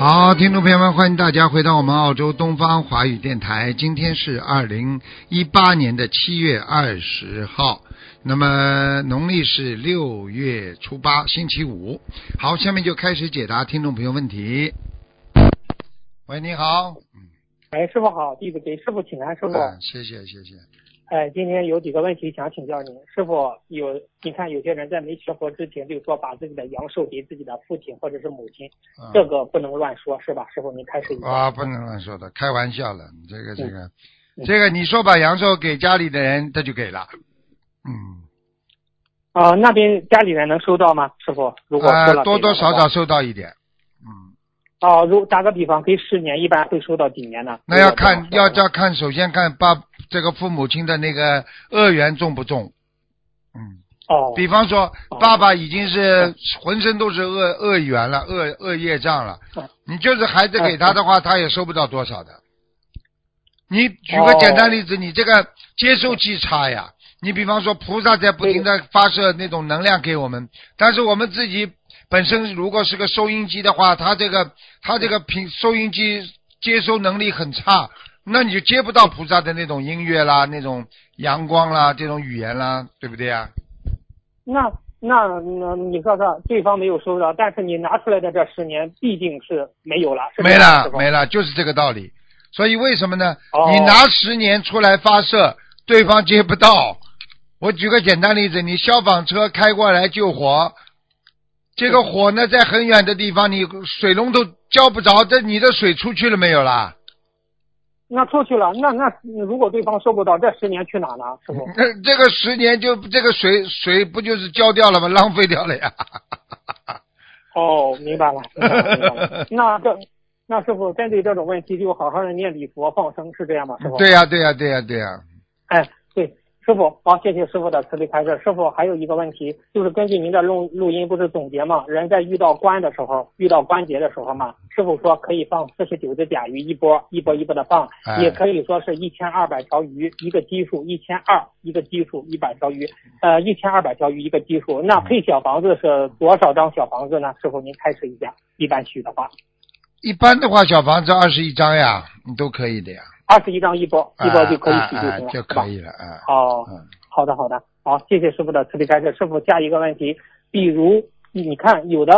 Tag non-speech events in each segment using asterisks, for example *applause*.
好，听众朋友们，欢迎大家回到我们澳洲东方华语电台。今天是二零一八年的七月二十号，那么农历是六月初八，星期五。好，下面就开始解答听众朋友问题。喂，你好。哎，师傅好，弟子给师傅请安，师傅。嗯，谢谢谢谢。哎，今天有几个问题想请教您，师傅有，你看有些人在没学佛之前就说把自己的阳寿给自己的父亲或者是母亲，嗯这个不能乱说，是吧？师傅您开始一下。啊，不能乱说的，开玩笑了。这个这个、嗯这个，你说把阳寿给家里的人，他就给了。嗯，啊、那边家里人能收到吗？师傅，如果多多少少。收到一点。嗯。哦，如打个比方，给十年，一般会收到几年呢？那要看要要看，首先看爸这个父母亲的那个恶缘重不重。嗯，哦，比方说哦爸爸已经是浑身都是恶恶缘了，恶恶业障了嗯，你就是孩子给他的话，他也收不到多少的。你举个简单例子，你这个接收器差呀。你比方说，菩萨在不停的发射那种能量给我们，但是我们自己本身如果是个收音机的话，它这个它这个频收音机接收能力很差，那你就接不到菩萨的那种音乐啦、那种阳光啦、这种语言啦，对不对啊？那那那你说说，对方没有收到，但是你拿出来的这十年必定是没有了，没了没了，就是这个道理。所以为什么呢？哦你拿十年出来发射，对方接不到。我举个简单例子，你消防车开过来救火，这个火呢在很远的地方，你水龙头浇不着，这你的水出去了没有啦？那出去了，那那如果对方收不到，这十年去哪呢？师傅？这这个十年就这个水水不就是浇掉了吗？浪费掉了呀。哦，明白了，明白了，明白了。*laughs* 那这那师傅针对这种问题，就好好的念礼佛放生，是这样吗？师傅？对呀、对呀、对呀、对呀、哎，对，师傅，好，谢谢师傅的慈悲开示。师傅还有一个问题，就是根据您的录录音不是总结吗，人在遇到关的时候，遇到关节的时候嘛，师傅说可以放四十九只甲鱼一波，一波一波的放，哎也可以说是一千二百条鱼一个基数，一千二一个基数，一百条鱼，呃，一千二百条鱼一个基数。那配小房子是多少张小房子呢？师傅您开示一下，一般许的话，一般的话，小房子二十一张呀，你都可以的呀。二十一张一包，一包就可以洗就行了，就可？以了，啊。哦，嗯好的，好的，好，谢谢师傅的慈悲开示。师傅，下一个问题，比如你看，有的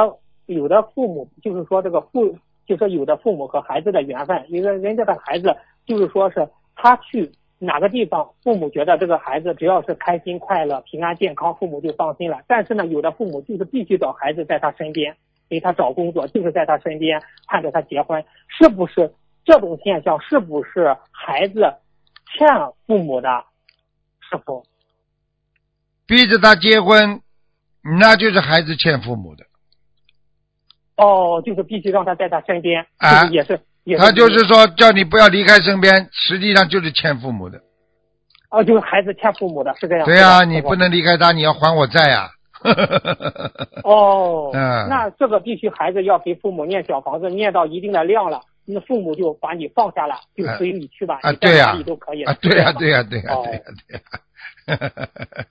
有的父母就是说这个父，就说有的父母和孩子的缘分，一个人家的孩子就是说是他去哪个地方，父母觉得这个孩子只要是开心快乐、平安健康，父母就放心了。但是呢，有的父母就是必须找孩子在他身边，给他找工作，就是在他身边盼着他结婚，是不是这种现象？是不是孩子欠父母的？是否。逼着他结婚，那就是孩子欠父母的。哦，就是必须让他在他身边，啊就是也是也是，他就是说叫你不要离开身边，实际上就是欠父母的。哦，就是孩子欠父母的，是这样。对呀、是吧你不。能离开他，你要还我债呀、哦，嗯 *laughs* 那这个必须孩子要给父母念小房子，念到一定的量了，那父母就把你放下了，就随你去吧，啊你在对呀哪里都可以了。啊，对呀、呀、对呀、对呀、哦对呀、对呀、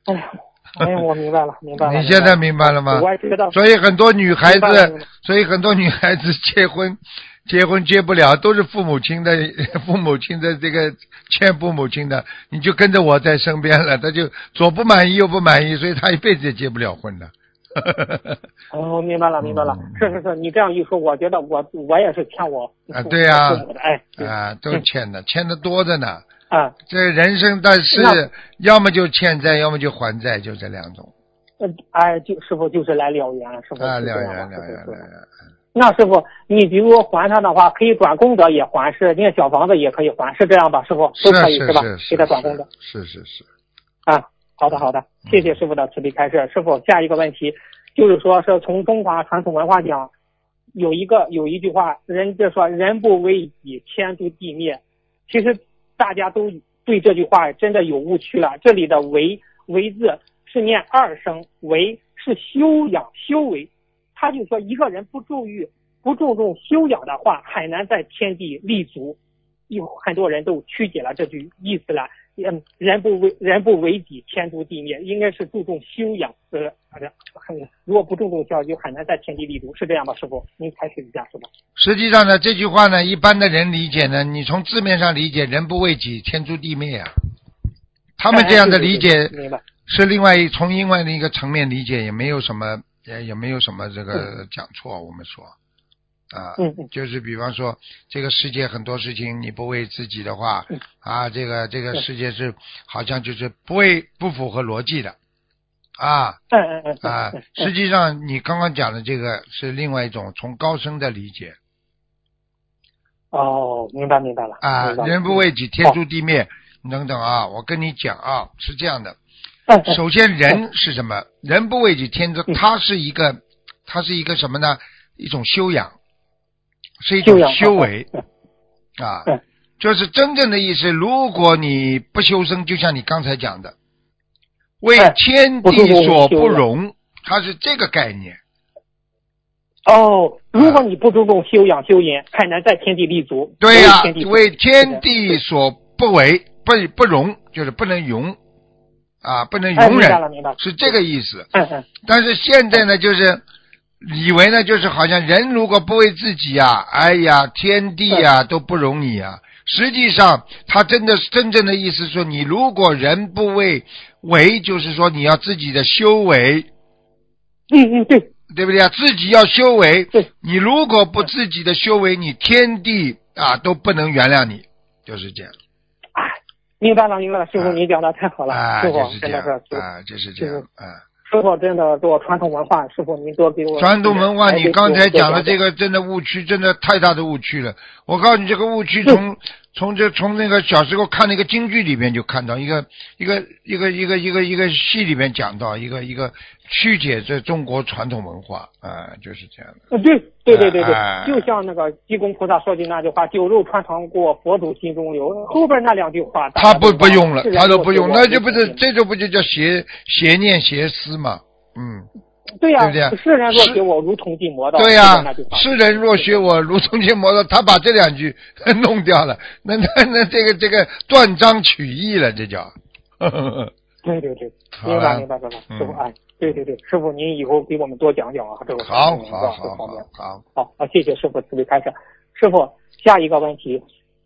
哎呀，哎呀，我明白了，明白了。*laughs* 你现在明白了吗我也觉得，所以很多女孩子，所以很多女孩子结婚，结婚结不了，都是父母亲的 *laughs* 父母亲的这个欠父母亲的，你就跟着我在身边了，他就左不满意右不满意，所以他一辈子也结不了婚的。*laughs* 哦，明白了，明白了。嗯是是是，你这样一说，我觉得我我也是欠我啊对呀父母的，哎，啊，都欠的，欠的多着呢。啊，这人生但是要么就欠债，要么就还债，就这两种呃，哎，就师傅就是来了缘，师傅啊，了缘了缘了缘。那师傅，你比如还他的话，可以转功德也还，是念小房子也可以还，是这样吧？师傅都可以吧？是是给他转功德是是是，啊。好的好的，谢谢师傅的慈悲开示。师傅，下一个问题就是说是从中华传统文化讲，有一个有一句话，人就说人不为己，天诛地灭。其实大家都对这句话真的有误区了。这里的为为字是念二声，为是修养修为。他就说一个人不注意不注重修养的话，很难在天地立足。有很多人都曲解了这句意思了。嗯，人不为人不为己，天诛地灭，应该是注重修养。呃，很如果不注重教育，就很难在天地立足，是这样吧，师傅？您开始一下，是吧？实际上呢，这句话呢，一般的人理解呢，你从字面上理解，人不为己，天诛地灭啊。他们这样的理解明白。是另外一从另外的一个层面理解，也没有什么也也没有什么这个讲错。我们说啊，就是比方说这个世界很多事情你不为自己的话嗯。啊，这个这个世界是好像就是不为不符合逻辑的。啊。嗯嗯嗯嗯啊嗯，实际上你刚刚讲的这个是另外一种从高深的理解。哦，明白明白了啊人不为己，天诛地灭等等啊，我跟你讲啊，是这样的。嗯嗯。首先，人是什么？人不为己，天诛。他是一个，他是一个什么呢？一种修养，是一种修为嗯啊嗯。就是真正的意思。如果你不修身，就像你刚才讲的，为哎天地所不容，它是这个概念。哦，如果你不注重修养修言，很难在天地立足。对呀、为天地为天地所不为，不不容，就是不能容啊，不能哎，容忍。是这个意思。嗯嗯但是现在呢，就是以为呢，就是好像人如果不为自己呀、哎呀，天地呀、都不容你啊。实际上，他真的真正的意思说，你如果人不为为，就是说你要自己的修为，嗯嗯，对对不对啊？自己要修为。对，你如果不自己的修为，你天地啊都不能原谅你，就是这样。哎，明白了明白了，师傅啊您讲的太好了，啊，师就是这样傅真的是，啊，就是这样就是，啊。师傅真的做传统文化，师傅您多给我传统文化，你刚才讲的这，个真的误区，真的太大的误区了。我告诉你，这个误区从从这从那个小时候看那个京剧里面就看到一个一个一个一个一个一个戏里面讲到一个一个曲解这中国传统文化啊，就是这样的。呃对对对对哎对，就像那个济公菩萨说的那句话：“酒肉穿肠过，佛祖心中留。”后边那两句话，他不不用了，他都不用，那就不是这就不就叫邪邪念邪思嘛？嗯，对呀对不对？世人若学我，如同进魔道。对呀、世人若学我，如同进魔道。他把这两句 *laughs* 弄掉了，那那那这个这个断章取义了，这叫。*laughs* 对对对，明白明白明白，嗯师傅哎，对对对，师傅您以后给我们多讲讲啊，这个好好。好，好，好，谢谢师傅慈悲开示。师傅，下一个问题，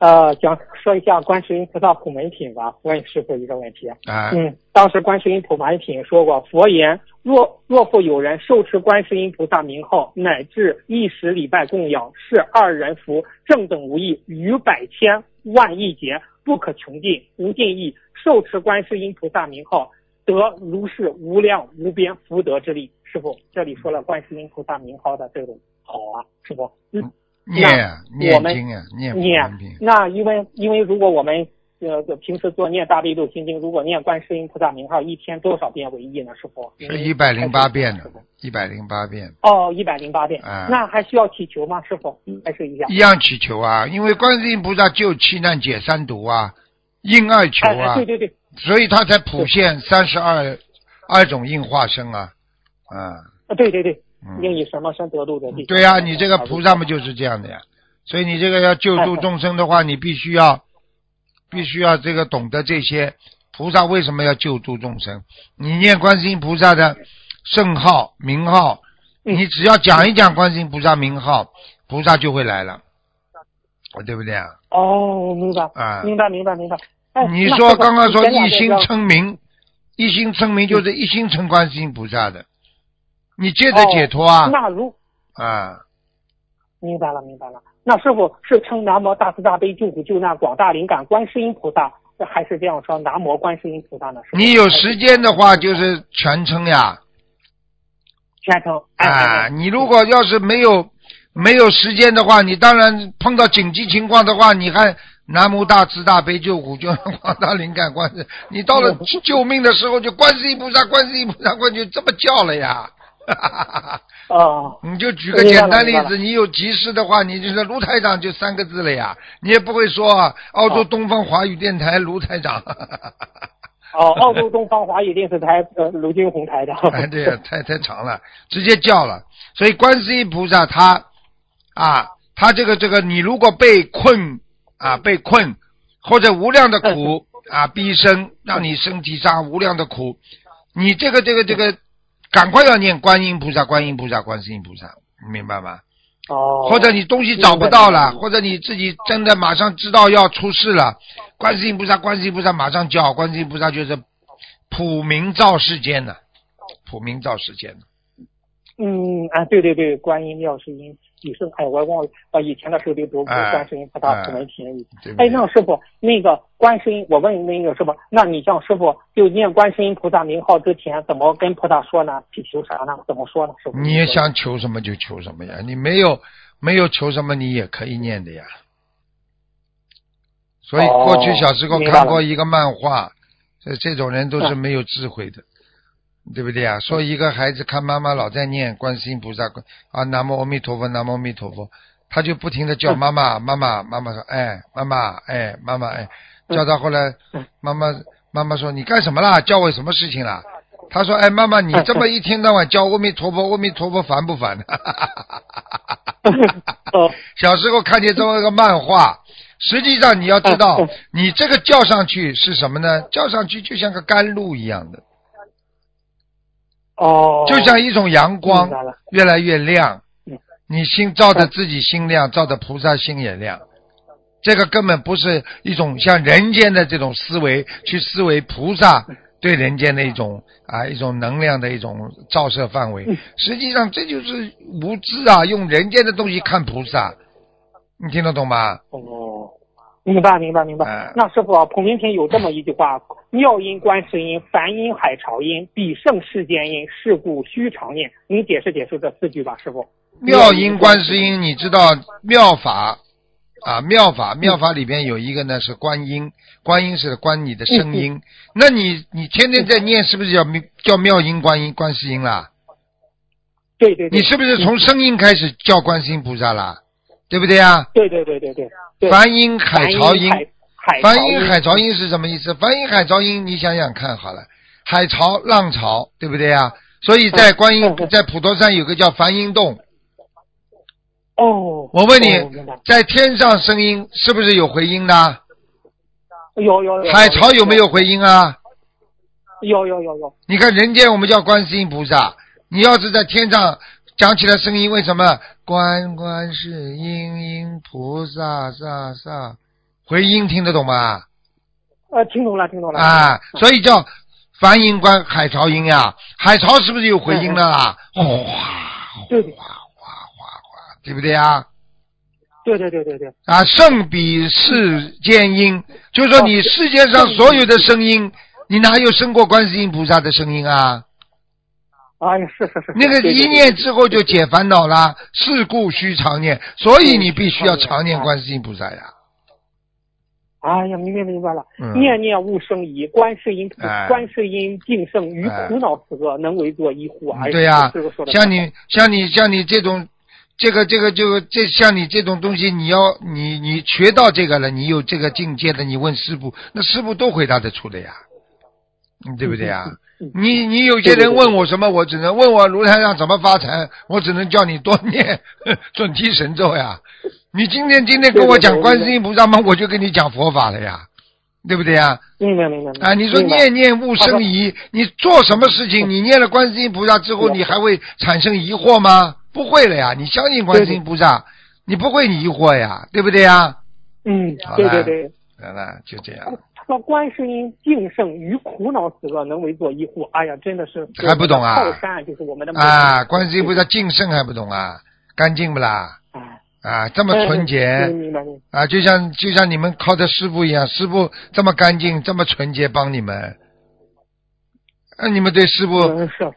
呃，讲说一下观世音菩萨普门品吧。问师傅一个问题。哎，嗯，当时观世音普门品说过，佛言：若若复有人受持观世音菩萨名号，乃至一时礼拜供养，是二人福，正等无异，于百千万亿劫，不可穷尽，无尽意。受持观世音菩萨名号，得如是无量无边福德之力。师傅，这里说了观世音菩萨名号的这种好啊，师傅。嗯，念念经啊，念。那因为因为如果我们呃平时做念大悲咒心经，如果念观世音菩萨名号，一天多少遍为宜呢？师傅是一百零八遍的，一百零八遍，哦，一百零八遍。啊那还需要祈求吗？师傅，还是一样。一样祈求啊，因为观世音菩萨救七难解三毒啊，应二求啊对，对对，所以他才普现三十二二种应化身啊，啊，啊对对对，嗯应以什么身得度的。对呀、你这个菩萨嘛就是这样的呀。所以你这个要救度众生的话，你必须要，必须要这个懂得这些。菩萨为什么要救度众生？你念观世音菩萨的圣号名号，嗯你只要讲一讲观世音菩萨名号，菩萨就会来了，对不对啊？哦，明白，啊明白，明白，明白。哎你说刚刚说一心称名，一心称名就是一心称观世音菩萨的，你接着解脱啊哦那如啊！明白了，明白了。那师傅是称南无大慈大悲救苦救难广大灵感观世音菩萨，还是这样说南无观世音菩萨呢？你有时间的话就是全称呀，全称哎啊，哎哎你如果要是没有没有时间的话，你当然碰到紧急情况的话，你还南无大慈大悲救苦救难广大灵感观世，你到了救命的时候就观世音菩萨观世音菩萨观就这么叫了呀，*laughs* 哦，你就举个简单例子，你有急事的话，你就说卢台长就三个字了呀，你也不会说澳洲东方华语电台卢台长。哦，澳洲东方华语电视台呃卢金红台的。*laughs* 哎，对呀，太太长了，直接叫了。所以观世音菩萨他啊，他这个这个，你如果被困啊，被困或者无量的苦 *laughs* 啊逼生，让你身体上无量的苦，你这个这个这个，赶快要念观音菩萨，观音菩萨，观世音菩萨，明白吗？哦。或者你东西找不到了，或者你自己真的马上知道要出事了。观世音菩萨，观世音菩萨马上叫，观世音菩萨就是普明照世间的，普明照世间的。嗯啊，对对对，观音妙世音，以圣哎，我忘了啊，以前的时候就读观世音菩萨普门品。哎，那师傅，那个观世音，我问那个师傅，那你像师傅就念观世音菩萨名号之前，怎么跟菩萨说呢？去求啥呢？怎么说呢？师傅？你也想求什么就求什么呀，你没有没有求什么，你也可以念的呀。所以过去小时候看过一个漫画，这这种人都是没有智慧的，对不对啊？说一个孩子看妈妈老在念观世音菩萨啊，南无阿弥陀佛，南无阿弥陀佛，他就不停的叫妈妈，妈妈，妈妈说，哎，妈妈，哎，妈妈，哎，叫到后来，妈妈，妈妈说你干什么啦？叫我什么事情啦？他说，哎，妈妈，你这么一天到晚叫阿弥陀佛，阿弥陀佛，烦不烦？*laughs* 小时候看见这么一个漫画。实际上你要知道，你这个叫上去是什么呢？叫上去就像个甘露一样的，哦，就像一种阳光，越来越亮。你心照着自己心亮，照着菩萨心也亮。这个根本不是一种像人间的这种思维去思维菩萨对人间的一种啊一种能量的一种照射范围。实际上这就是无知啊，用人间的东西看菩萨，你听得懂吗？哦。明白，明白，明白。那师傅啊，普明篇有这么一句话：*laughs* 妙音观世音，梵音海潮音，比胜世间音，是故须常念。您解释解释这四句吧，师傅。妙音观世音，你知道妙法啊？妙法妙法里边有一个呢是观音，观音是观你的声音。那你你天天在念，是不是叫叫妙音观音观世音啦？对对。你是不是从声音开始叫观世音菩萨啦？对不对呀？对对对对对。梵音海潮音，梵音海潮音是什么意思？梵音海潮音，你想想看好了，海潮浪潮，对不对呀？所以在观音在普陀山有个叫梵音洞。哦。我问你，在天上声音是不是有回音的？有有有。海潮有没有回音啊？有有有有。你看人间我们叫观世音菩萨，你要是在天上。讲起来声音为什么？观观世音音菩萨萨萨，回音听得懂吗？呃，听懂了，听懂了。啊，所以叫梵音观海潮音呀，海潮是不是有回音的啦？哗哗哗哗哗哗，对不对啊？对对对对对。啊，胜比世间音，就是说你世界上所有的声音，你哪有胜过观世音菩萨的声音啊？哎呀，是是是，那个一念之后就解烦恼了。事故须常念，所以你必须要常念观世音菩萨呀。哎呀，明白明白了，念念勿生疑，观世音观世音净圣于苦恼此恶，能为作医护。对呀，像你像你像你这种，这个这个就这像你这种东西，你要你你学到这个了，你有这个境界的，你问师傅，那师傅都回答得出的呀，对不对呀？你你有些人问我什么，我只能问我卢台上怎么发财，我只能叫你多念 *laughs* 准提神咒呀。你今天今天跟我讲观世音菩萨吗？我就跟你讲佛法了呀，对不对呀？明白明白。啊，你说念念勿生疑，你做什么事情，你念了观世音菩萨之后，你还会产生疑惑吗？不会了呀，你相信观世音菩萨，你不会疑惑呀，对不对呀？嗯，对对对。好了，就这样。说观世音净圣于苦恼死恶能为作医护，哎呀，真的是还不懂啊！靠山就是我们的啊，观世音菩萨净圣还不懂啊？干净不啦？啊，这么纯洁啊，就像就像你们靠的师傅一样，师傅这么干净，这么纯洁，帮你们，那你们对师傅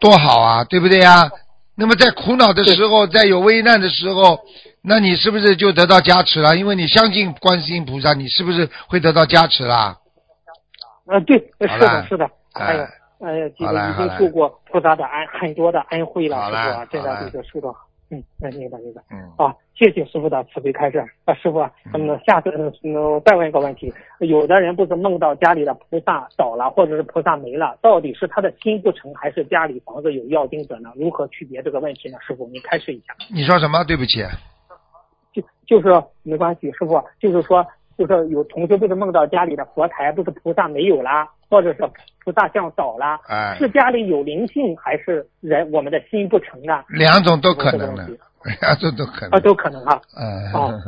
多好啊，对不对呀？那么在苦恼的时候，在有危难的时候。那你是不是就得到加持了？因为你相信观世音菩萨，你是不是会得到加持啦？啊，对，是的，是的。哎呀，呃，这好个已经受过菩萨的恩很多的恩惠了，师傅啊，真的这个受到，嗯，那明白明白。嗯，啊，谢谢师傅的慈悲开示。啊，师傅啊，那么下次嗯嗯再问一个问题，有的人不是梦到家里的菩萨倒了，或者是菩萨没了，到底是他的心不诚，还是家里房子有要经者呢？如何区别这个问题呢？师傅，你开示一下。你说什么？对不起，就就是没关系，师傅，就是说，就是有同学不是梦到家里的佛台不是菩萨没有啦，或者是菩萨像倒了，哎，是家里有灵性，还是人我们的心不诚呢？两种都可能的 *laughs* 两种都可能啊，都可能哈 *laughs* *laughs* 嗯哦，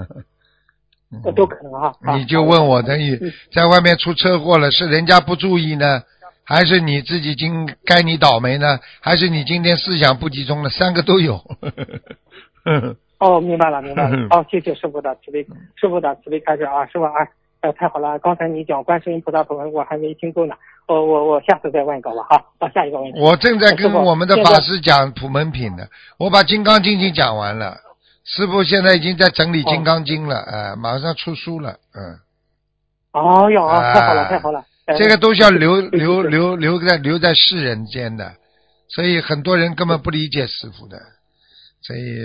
嗯呃都可能哈。啊你就问我，等于嗯在外面出车祸了，是人家不注意呢，还是你自己今该你倒霉呢？还是你今天思想不集中了？三个都有。哦，明白了，明白了。哦。谢谢师傅的慈悲，师傅的慈悲开示啊，师傅啊，呃，太好了，刚才你讲观世音菩萨文我还没听够呢，我我我下次再问一个吧，好，到下一个问题。我正在跟我们的法师讲普门品呢，我把《金刚经》已经讲完了，师傅现在已经在整理《金刚经》了，哎、马上出书了，嗯，哦哟，啊太好了，哎太好了。呃这个都是要留留留留在留在世人间的，所以很多人根本不理解师傅的，所以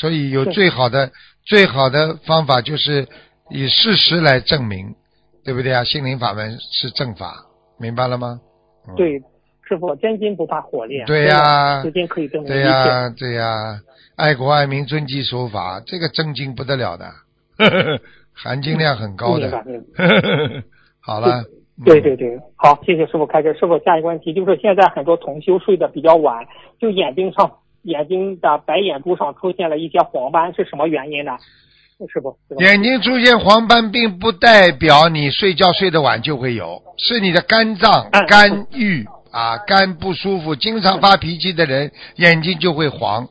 所以有最好的最好的方法就是以事实来证明，对不对啊？心灵法门是正法，明白了吗？嗯对，师傅，真金不怕火炼。对呀真的时间可以证明一对切。呀、对呀、爱国爱民、遵纪守法，这个真金不得了的，呵 *laughs* 呵含金量很高的 *laughs* 好了，对对对，好，谢谢师傅开始。师傅，下一个问题就是现在很多同修睡得比较晚，就眼睛上眼睛的白眼珠上出现了一些黄斑，是什么原因呢？是不，眼睛出现黄斑，并不代表你睡觉睡得晚就会有，是你的肝脏嗯。肝郁啊，肝不舒服，经常发脾气的人眼睛就会黄，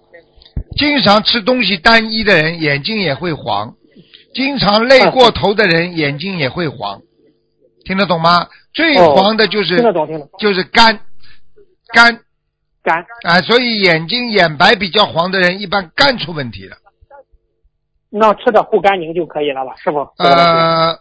经常吃东西单一的人眼睛也会黄，经常累过头的人眼睛也会黄，听得懂吗？最哦。黄的就是、就是肝。肝肝啊，所以眼睛眼白比较黄的人，一般肝出问题了。那吃的护肝宁就可以了吧？师傅，这个问题呃，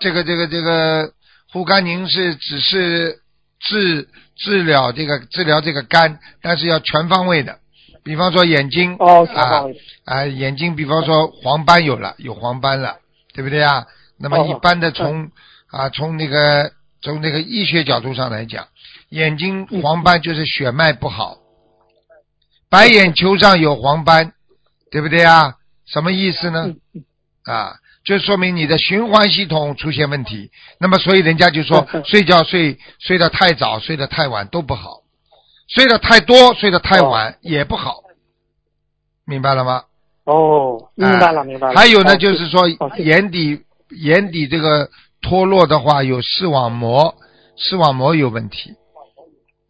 这个这个这个护肝宁是只是治治疗这个治疗这个肝，但是要全方位的。比方说眼睛哦，全啊方位。啊，眼睛比方说黄斑有了，有黄斑了，对不对啊？那么哦一般的从啊从那个从那个医学角度上来讲，眼睛嗯黄斑就是血脉不好，白眼球上有黄斑，对不对啊？什么意思呢？啊，就说明你的循环系统出现问题。那么，所以人家就说睡觉睡睡得太早、睡得太晚都不好，睡得太多、睡得太晚也不好，明白了吗？哦，明白了明白了。还有呢，就是说眼底眼底这个脱落的话，有视网膜，视网膜有问题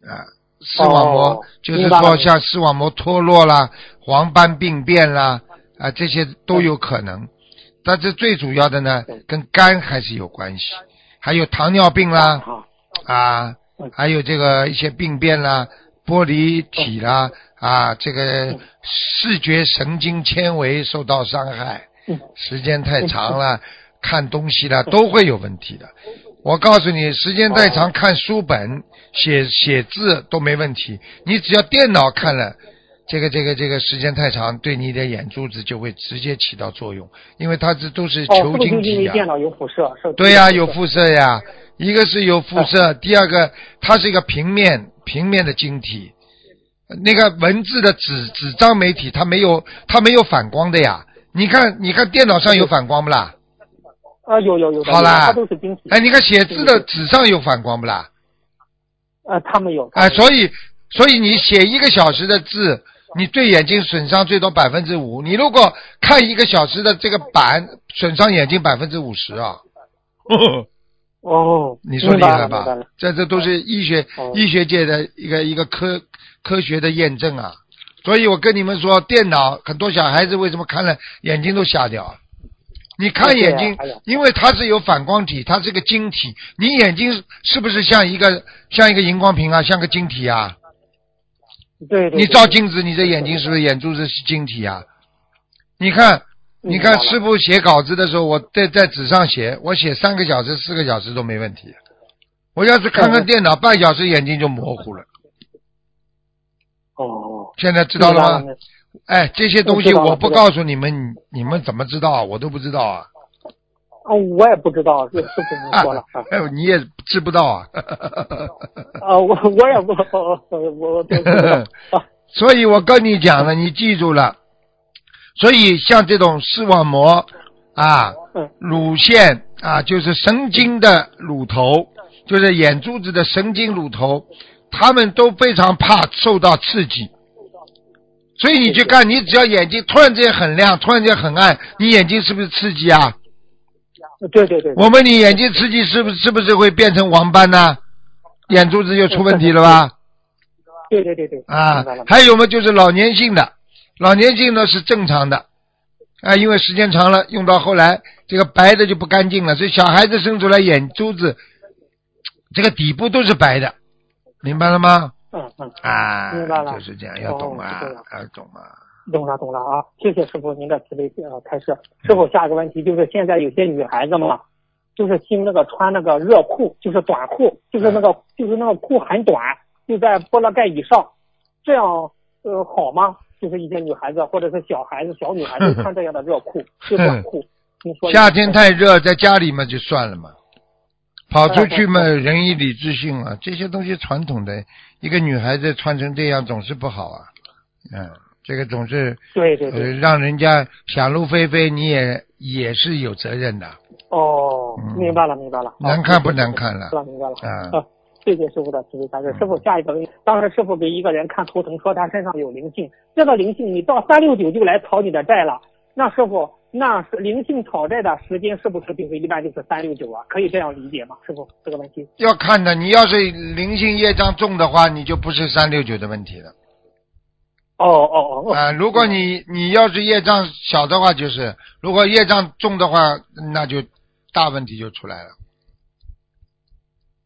啊。视网膜、哦就是说像视网膜脱落啦、黄斑病变啦啊，这些都有可能。但是最主要的呢，跟肝还是有关系，还有糖尿病啦，啊嗯，还有这个一些病变啦、玻璃体啦啊，这个嗯视觉神经纤维受到伤害，嗯时间太长了，看东西啦都会有问题的。我告诉你，时间太长，看书本、写写字都没问题。你只要电脑看了，这个这个这个时间太长，对你的眼珠子就会直接起到作用，因为它这都是球晶体呀、为电脑有辐射？是对呀、有辐射呀。一个是有辐射，第二个它是一个平面平面的晶体，那个文字的纸纸张媒体它没有它没有反光的呀。你看你看电脑上有反光不啦？啊，有有有，好啦它都是晶体。哎，你看写字的纸上有反光不啦？呃，他们有。哎，所以所以你写一个小时的字，你对眼睛损伤最多百分之五。你如果看一个小时的这个板，损伤眼睛百分之五十啊。*laughs* 哦，你说厉害吧？这这都是医学、哦医学界的一个一个科科学的验证啊。所以我跟你们说，电脑很多小孩子为什么看了眼睛都瞎掉？你看眼睛，因为它是有反光体，它是个晶体。你眼睛是不是像一个像一个荧光屏啊，像个晶体啊？对对。你照镜子，你的眼睛是不是眼珠子是晶体啊？你看，你看师傅写稿子的时候，我在在纸上写，我写三个小时、四个小时都没问题。我要是看看电脑半小时，眼睛就模糊了。哦，现在知道了吗？哎，这些东西我不告诉你们，你你们怎么知道啊？我都不知道啊。哦，我也不知道，是是跟您说了啊。*laughs* 哎，你也知不到啊。*laughs* 啊，我我也不，我我我不知道啊。*laughs* 所以我跟你讲了，你记住了。所以像这种视网膜啊嗯、乳腺啊，就是神经的乳头，就是眼珠子的神经乳头，他们都非常怕受到刺激。所以你去看，你只要眼睛突然之间很亮，突然间很暗，你眼睛是不是刺激啊？对对对，我问你，眼睛刺激是不是是不是会变成黄斑呢？眼珠子又出问题了吧？对对对对，啊还有嘛，就是老年性的，老年性呢是正常的，啊，因为时间长了，用到后来这个白的就不干净了，所以小孩子生出来眼珠子这个底部都是白的，明白了吗？嗯嗯，啊，明白了。就是这样，要懂啊要懂啊。懂了懂了啊，谢谢师傅您的慈悲呃开示。师傅下一个问题就是现在有些女孩子嘛，就是新那个穿那个热裤，就是短裤，就是那个就是那个裤很短，就在波浪盖以上，这样呃好吗？就是一些女孩子或者是小孩子、小女孩子穿这样的热裤，就短裤，您说夏天太热，在家里嘛就算了嘛，跑出去嘛人以礼智信啊，这些东西传统的，一个女孩子穿成这样总是不好啊，嗯，这个总是呃对对。对，让人家想入非非，你也也是有责任的，哦嗯，明白了明白了，难看不难看了。明白了。啊，啊，谢谢师傅的慈悲开示。师傅，下一个问题，当时师傅给一个人看图腾，说他身上有灵性，这个灵性你到三六九就来讨你的债了。那师傅，那是灵性讨债的时间是不是就是一般就是三六九啊？可以这样理解吗？师傅，这个问题。要看的，你要是灵性业障重的话，你就不是三六九的问题了哦哦哦。啊。如果你你要是业障小的话，就是；如果业障重的话，那就大问题就出来了。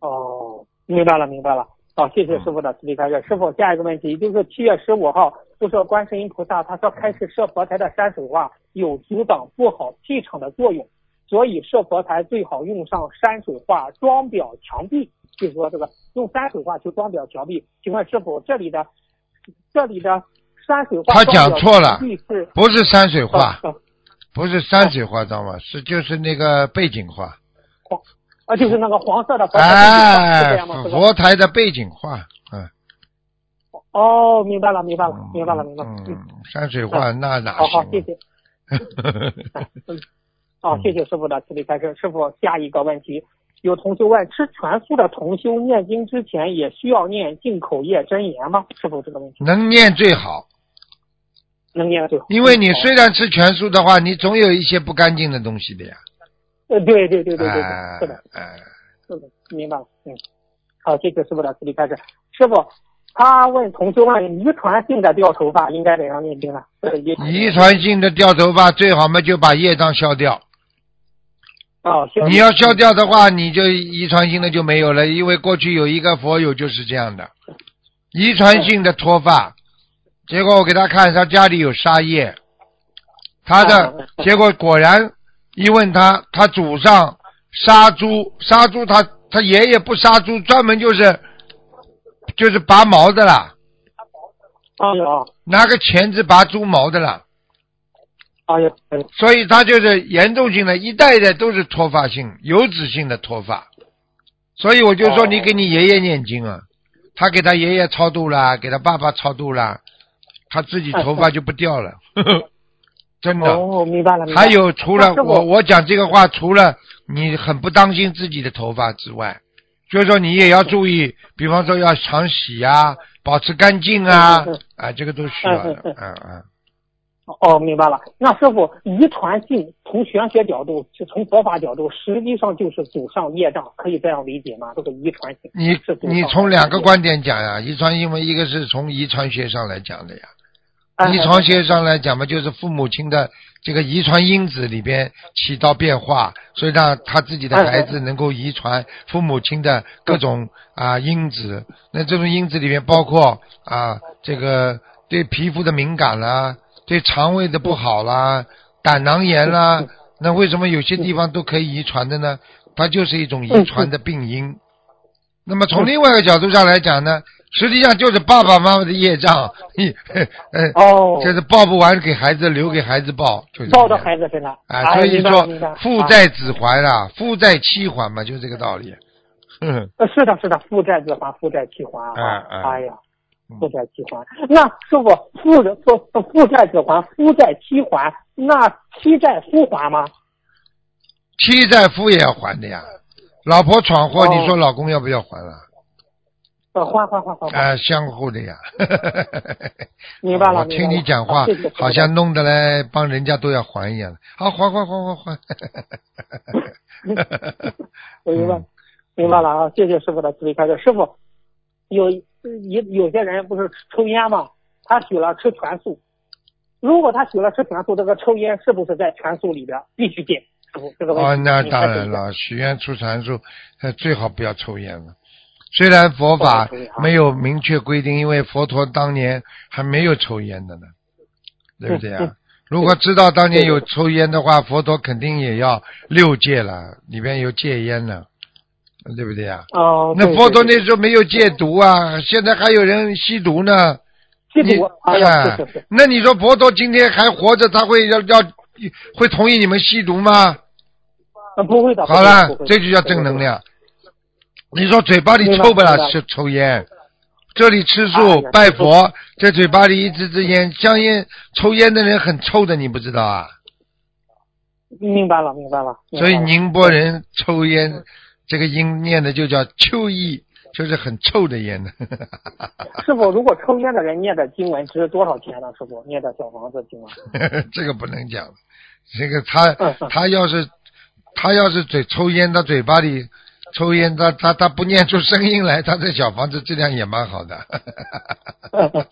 哦，明白了，明白了。好，谢谢师傅的慈悲开示。师傅，下一个问题就是七月十五号，就说观世音菩萨他说开始设佛台的山水画有阻挡不好气场的作用，所以设佛台最好用上山水画装裱墙壁，就是说这个用山水画去装裱墙壁。请问师傅，这里的这里的山水画他讲错了不是山水画，啊不是山水画，知道吗？是就是那个背景画，啊，就是那个黄色的佛台佛台的背景画，嗯，哦，明白了，明白了，明白了，明白了。嗯嗯，山水画那哪好好，行谢谢。*laughs* 嗯，好，谢谢师傅的慈悲开示。师傅，下一个问题，有同修问：吃全素的同修念经之前也需要念进口业真言吗？师傅，这个问题能念最好，能念最好。因为你虽然吃全素的话，你总有一些不干净的东西的呀。呃，对对对对对对，哎是的，哎，是的，明白了。嗯，好，谢谢师傅的慈悲开示。师傅，他问同修问：遗传性的掉头发应该怎样念经呢？遗遗传性的掉头发最好嘛就把业障消掉。哦，你要消掉的话，你就遗传性的就没有了，因为过去有一个佛友就是这样的，遗传性的脱发，结果我给他看他家里有沙叶，他的结果果然一问他，他祖上杀猪，杀猪他他爷爷不杀猪，专门就是就是拔毛的啦，哎呦，拿个钳子拔猪毛的啦，哎呦，哎呦所以他就是严重性的，一代一代都是脱发性、油脂性的脱发。所以我就说，哦你给你爷爷念经啊，他给他爷爷超度啦，给他爸爸超度啦，他自己头发就不掉了，呵 *laughs* 呵真的。哦，明白了。还有，除了我我讲这个话，除了你很不当心自己的头发之外，就是说你也要注意，比方说要常洗啊，保持干净啊啊，这个都需要的嗯嗯。哦，明白了。那师傅，遗传性从玄学角度，就从佛法角度，实际上就是祖上业障，可以这样理解吗？这个遗传性你是你从两个观点讲呀，遗传因为一个是从遗传学上来讲的呀，哎遗传学上来讲嘛，就是父母亲的这个遗传因子里边起到变化，所以让他自己的孩子能够遗传父母亲的各种啊因子。那这种因子里面包括啊这个对皮肤的敏感啦，对肠胃的不好啦，胆囊炎啦。那为什么有些地方都可以遗传的呢？它就是一种遗传的病因。那么从另外一个角度上来讲呢，实际上就是爸爸妈妈的业障，*laughs* *laughs* 哦，就是报不完给孩子，留给孩子报，就是报到孩子身上。啊，哎所以说了父债子还啊，父债妻还嘛，就是这个道理。嗯，*laughs* 呃，是的，是的，父债子还，负债妻还啊！哎呀，负债妻还。那师傅，父的负负债子还，夫债妻还，那妻债夫还吗？妻债夫也要还的呀。老婆闯祸，哦你说老公要不要还了？呃，还还还还还。啊，相互的呀。*laughs* 明白了我听你讲话好像弄得来帮人家都要还一样。好，还还还还还。*laughs* 我明白嗯，明白了啊！谢谢师傅的慈悲开示。师傅，有有有些人不是抽烟吗？他许了吃全素，如果他许了吃全素，这个抽烟是不是在全素里边必须戒？哦，那。当然了，许愿出全素，呃最好不要抽烟了。虽然佛法没有明确规定，因为佛陀当年还没有抽烟的呢，对不对啊？如果知道当年有抽烟的话，佛陀肯定也要六戒了，里边有戒烟呢，对不对啊？哦，那佛陀那时候没有戒毒啊，现在还有人吸毒呢。你哎呀，那你说佛陀今天还活着，他会要要会同意你们吸毒吗？啊不会的。好了这就叫正能。量。你说嘴巴里臭不了明白是抽烟，这里吃哎素呀拜佛，这嘴巴里一支支烟，香烟抽烟的人很臭的，你不知道啊？明白了，明白了。白了所以宁波人抽烟，这个音念的就叫秋意，就是很臭的烟呢。*laughs* 师傅，如果抽烟的人念的经文值多少钱呢？师傅，念的小房子经文。*laughs* 这个不能讲，这个他他要是他要是嘴抽烟，他嘴巴里抽烟，他他他不念出声音来，他这小房子质量也蛮好的。*laughs*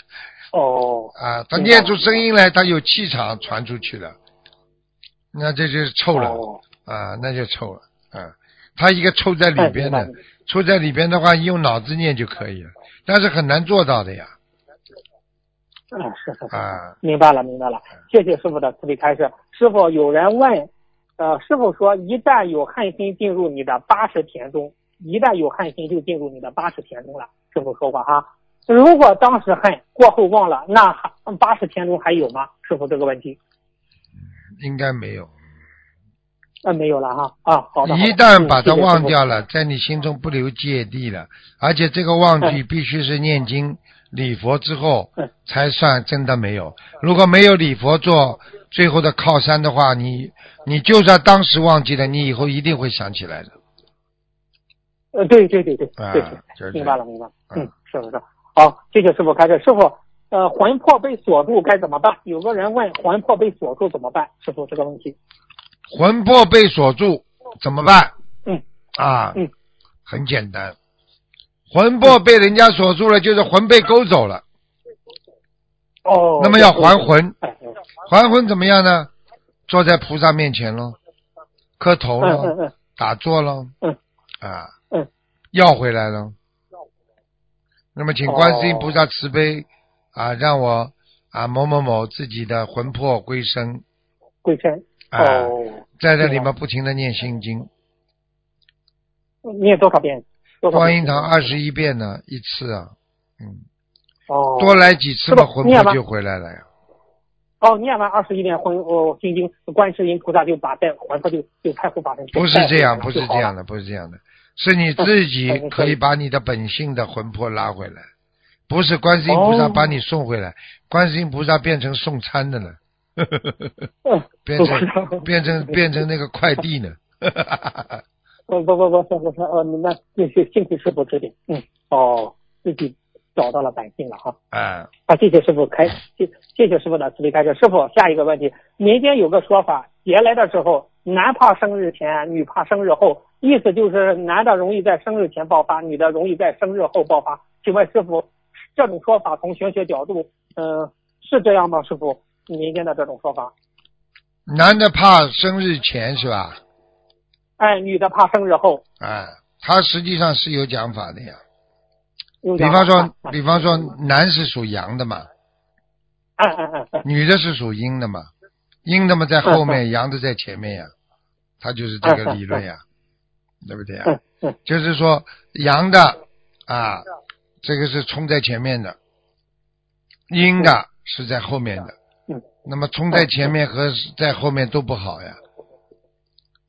哦，*laughs* 啊，他念出声音来，他有气场传出去了，那这就是臭了、哦啊，那就臭了啊。他一个臭在里边的 *laughs* 臭在里边的话，用脑子念就可以了，但是很难做到的呀嗯，是是是。啊。明白了，明白了。谢谢师傅的慈悲开示。师傅，有人问，呃，师傅说，一旦有恨心进入你的八十田中，一旦有恨心就进入你的八十田中了。师傅说过哈，如果当时恨，过后忘了，那还八十田中还有吗？师傅这个问题，应该没有。呃，没有了哈。啊，好的。一旦把它忘掉了，在你心中不留芥蒂了，而且这个忘记嗯必须是念经礼佛之后嗯才算真的没有。如果没有礼佛做最后的靠山的话，你你就算当时忘记了，你以后一定会想起来的。呃，对对对对啊对明白了明白了。嗯嗯，是不是？好，谢谢师傅开示。师傅，呃，魂魄被锁住该怎么办？有个人问魂魄被锁住怎么办？师傅这个问题。魂魄被锁住怎么办？嗯啊，嗯，很简单，魂魄被人家锁住了，就是魂被勾走了。哦。那么要还魂，还魂怎么样呢？坐在菩萨面前喽，磕头喽，打坐喽，嗯啊，嗯，要回来了。那么，请观世音菩萨慈悲、啊，让我啊某某某自己的魂魄归生归生。啊，哦。在这里面不停的念心经，念多少遍？观音堂二十一遍呢一次啊，嗯，哦。多来几次嘛，魂魄就回来了呀。哦，念完二十一遍魂哦心经，观世音菩萨就把带魂魄就就太护法神。不是这样，不是这样。的，不是这样的，是你自己嗯可以把你的本性的魂魄拉回来，不是观世音菩萨哦把你送回来，观世音菩萨变成送餐的了，嗯，*laughs* 变成变成变成那个快递呢。*laughs* 不不不不不不不，哦，那那是幸亏师傅指点，嗯，哦，自己找到了本性了哈。嗯，啊，谢谢师傅开，谢谢谢师傅的慈悲开示。师傅，下一个问题，民间有个说法，节来的时候，男怕生日前，女怕生日后，意思就是男的容易在生日前爆发，女的容易在生日后爆发。请问师傅，这种说法从玄学角度，嗯、是这样吗？师傅，民间的这种说法，男的怕生日前是吧？哎，女的怕生日后。哎，他实际上是有讲法的呀。比方说啊，比方说，男是属阳的嘛，女的是属阴的嘛，阴的嘛在后面，阳的在前面呀，他就是这个理论呀，对不对呀？就是说，阳的啊，这个是冲在前面的，阴的是在后面的。嗯。那么冲在前面和在后面都不好呀，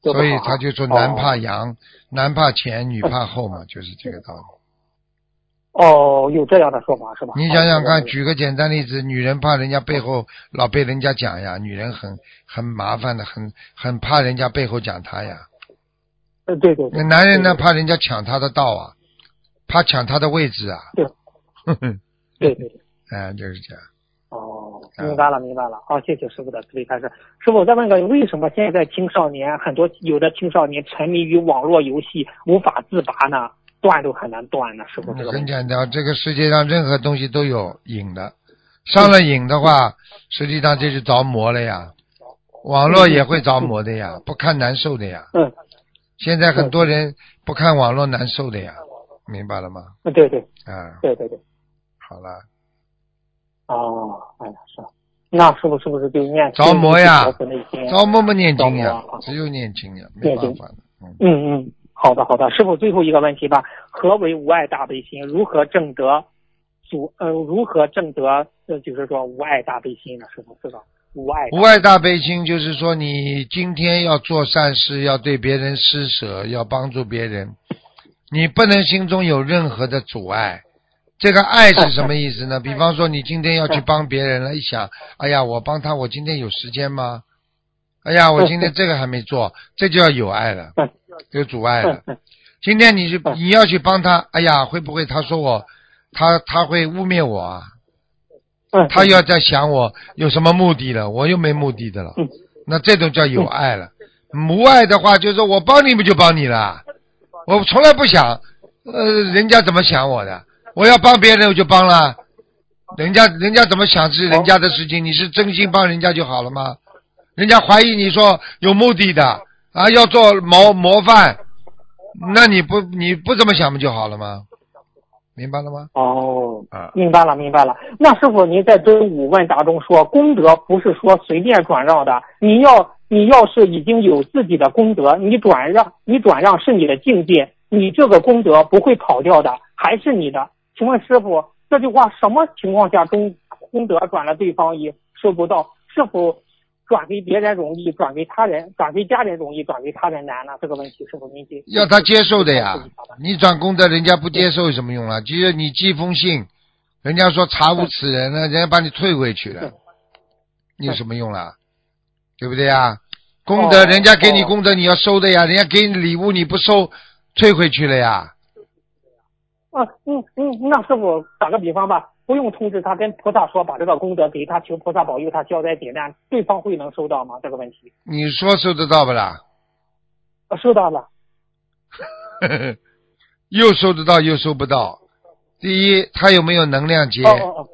所以他就说男怕阳，男怕前，女怕后嘛，就是这个道理。哦，有这样的说法是吧？你想想看，哦举个简单例子，女人怕人家背后老被人家讲呀，女人很很麻烦的，很很怕人家背后讲她呀。呃，对对对那，男人呢，怕人家抢他的道啊，怕抢他的位置啊。对哼哼，*laughs* 对对对。哎，就是这样。明白了，明白了。好，谢谢师傅的慈悲开示。师傅，我再问个，为什么现在青少年很多有的青少年沉迷于网络游戏无法自拔呢？断都很难断呢？师傅，这个问题。很简单，这个世界上任何东西都有瘾的，上了瘾的话，实际上这是着魔了呀。网络也会着魔的呀，不看难受的呀。嗯，现在很多人不看网络难受的呀，明白了吗？嗯对对啊，对对对。好了，哦，哎呀，是。那师傅是不是就念着魔呀着魔不念经呀只有念经呀，没办法的。嗯，嗯嗯，好的好的，师傅最后一个问题吧，何为无爱大悲心？如何正得主呃如何正得呃就是说无爱大悲心呢？师傅是吧？无爱无爱大悲心就是说，你今天要做善事，要对别人施舍，要帮助别人，你不能心中有任何的阻碍。这个爱是什么意思呢？*laughs* 比方说，你今天要去帮别人了，一想，哎呀，我帮他，我今天有时间吗？哎呀，我今天这个还没做，*laughs* 这就要有爱了，嗯 *laughs* 有阻碍了今天你去嗯你要去帮他，哎呀，会不会他说我，他他会污蔑我啊？嗯，他要在想我有什么目的了，我又没目的的了。嗯那这种叫有爱了。无爱的话，就是我帮你不就帮你了，我从来不想，呃，人家怎么想我的，我要帮别人我就帮了，人家人家怎么想是人家的事情，你是真心帮人家就好了吗？人家怀疑你说有目的的啊，要做模模范，那你不你不这么想不就好了吗？明白了吗？哦，啊，明白了，明白了。那师傅，您在真武问答中说，功德不是说随便转让的，你要你要是已经有自己的功德，你转让，你转让是你的境界，你这个功德不会跑掉的，还是你的。请问师傅，这句话什么情况下中功德转了对方也收不到？是否转给别人容易，转给他人，转给家人容易，转给他人难呢？这个问题是否您解 *laughs* 要他接受的呀。你转功德，人家不接受有什么用啊？就是你寄封信，人家说查无此人了，人家把你退回去了，你有什么用啦？对不对呀？功德，哦人家给你哦功德，你要收的呀。人家给你礼物，你不收，退回去了呀。啊，嗯嗯，那师傅打个比方吧，不用通知他，跟菩萨说把这个功德给他，求菩萨保佑他消灾解难，对方会能收到吗？这个问题，你说收得到不啦？啊收到了。*laughs* 又收得到，又收不到。第一，他有没有能量接？哦哦哦，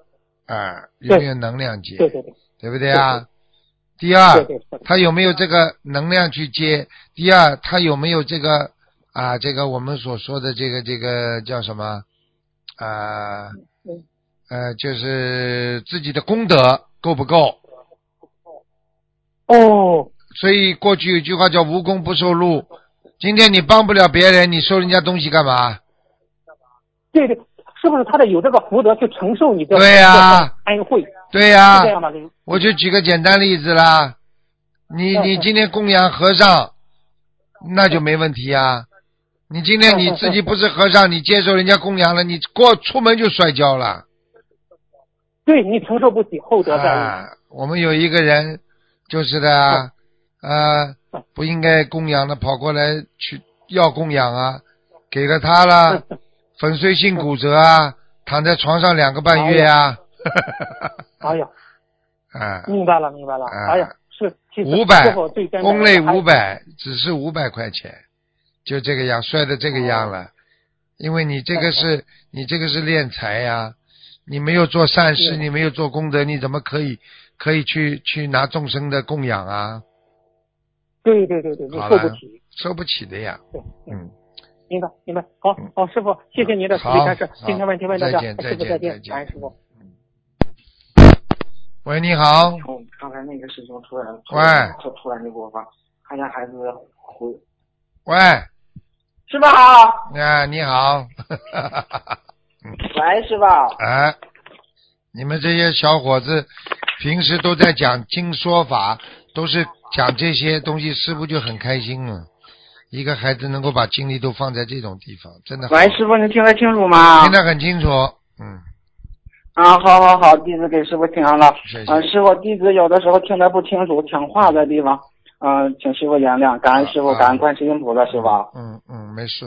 啊，有没有能量接？对对对对不对啊？第二，他有没有这个能量去接？第二，他有没有这个啊？这个我们所说的这个这个叫什么啊？嗯呃，就是自己的功德够不够？哦，所以过去有句话叫“无功不受禄”。今天你帮不了别人，你收人家东西干嘛？对对，是不是他得有这个福德去承受你的对呀这个恩惠？对呀、我就举个简单例子啦，你你今天供养和尚，那就没问题呀。你今天你自己不是和尚，你接受人家供养了，你过出门就摔跤了。对你承受不起厚德载物。啊，我们有一个人就是的啊，啊不应该供养的，跑过来去要供养啊，给了他了，*laughs* 粉碎性骨折啊，躺在床上两个半月啊。哎呀，*laughs* 啊，明白了明白了。啊哎呀，是五百师傅最根本的公类五百，只是五百块钱，就这个样，摔的这个样了。因为你这个是，你这个是练财呀，你没有做善事，你没有做功德，你怎么可以可以去去拿众生的供养啊？对对对对，你受不起。受不起的呀。对，嗯，明白明白。好嗯好，师傅，谢谢您的慈悲好开示。今天问题问到这儿，再见师傅再见，感恩师傅。喂，你好，刚才那个师兄突然喂突突然就给我发，他家孩子回喂，师傅好，啊，你好，喂，师傅，哎，你们这些小伙子平时都在讲经说法，都是讲这些东西，师傅就很开心了。一个孩子能够把精力都放在这种地方，真的喂，师傅，你听得清楚吗听？得很清楚。嗯，啊，好好好，弟子给师傅听了。谢谢。嗯、师傅，弟子有的时候听得不清楚，讲话的地方，嗯、请师傅原谅，感恩师傅，啊感恩观世音菩萨，师傅。嗯嗯，没事，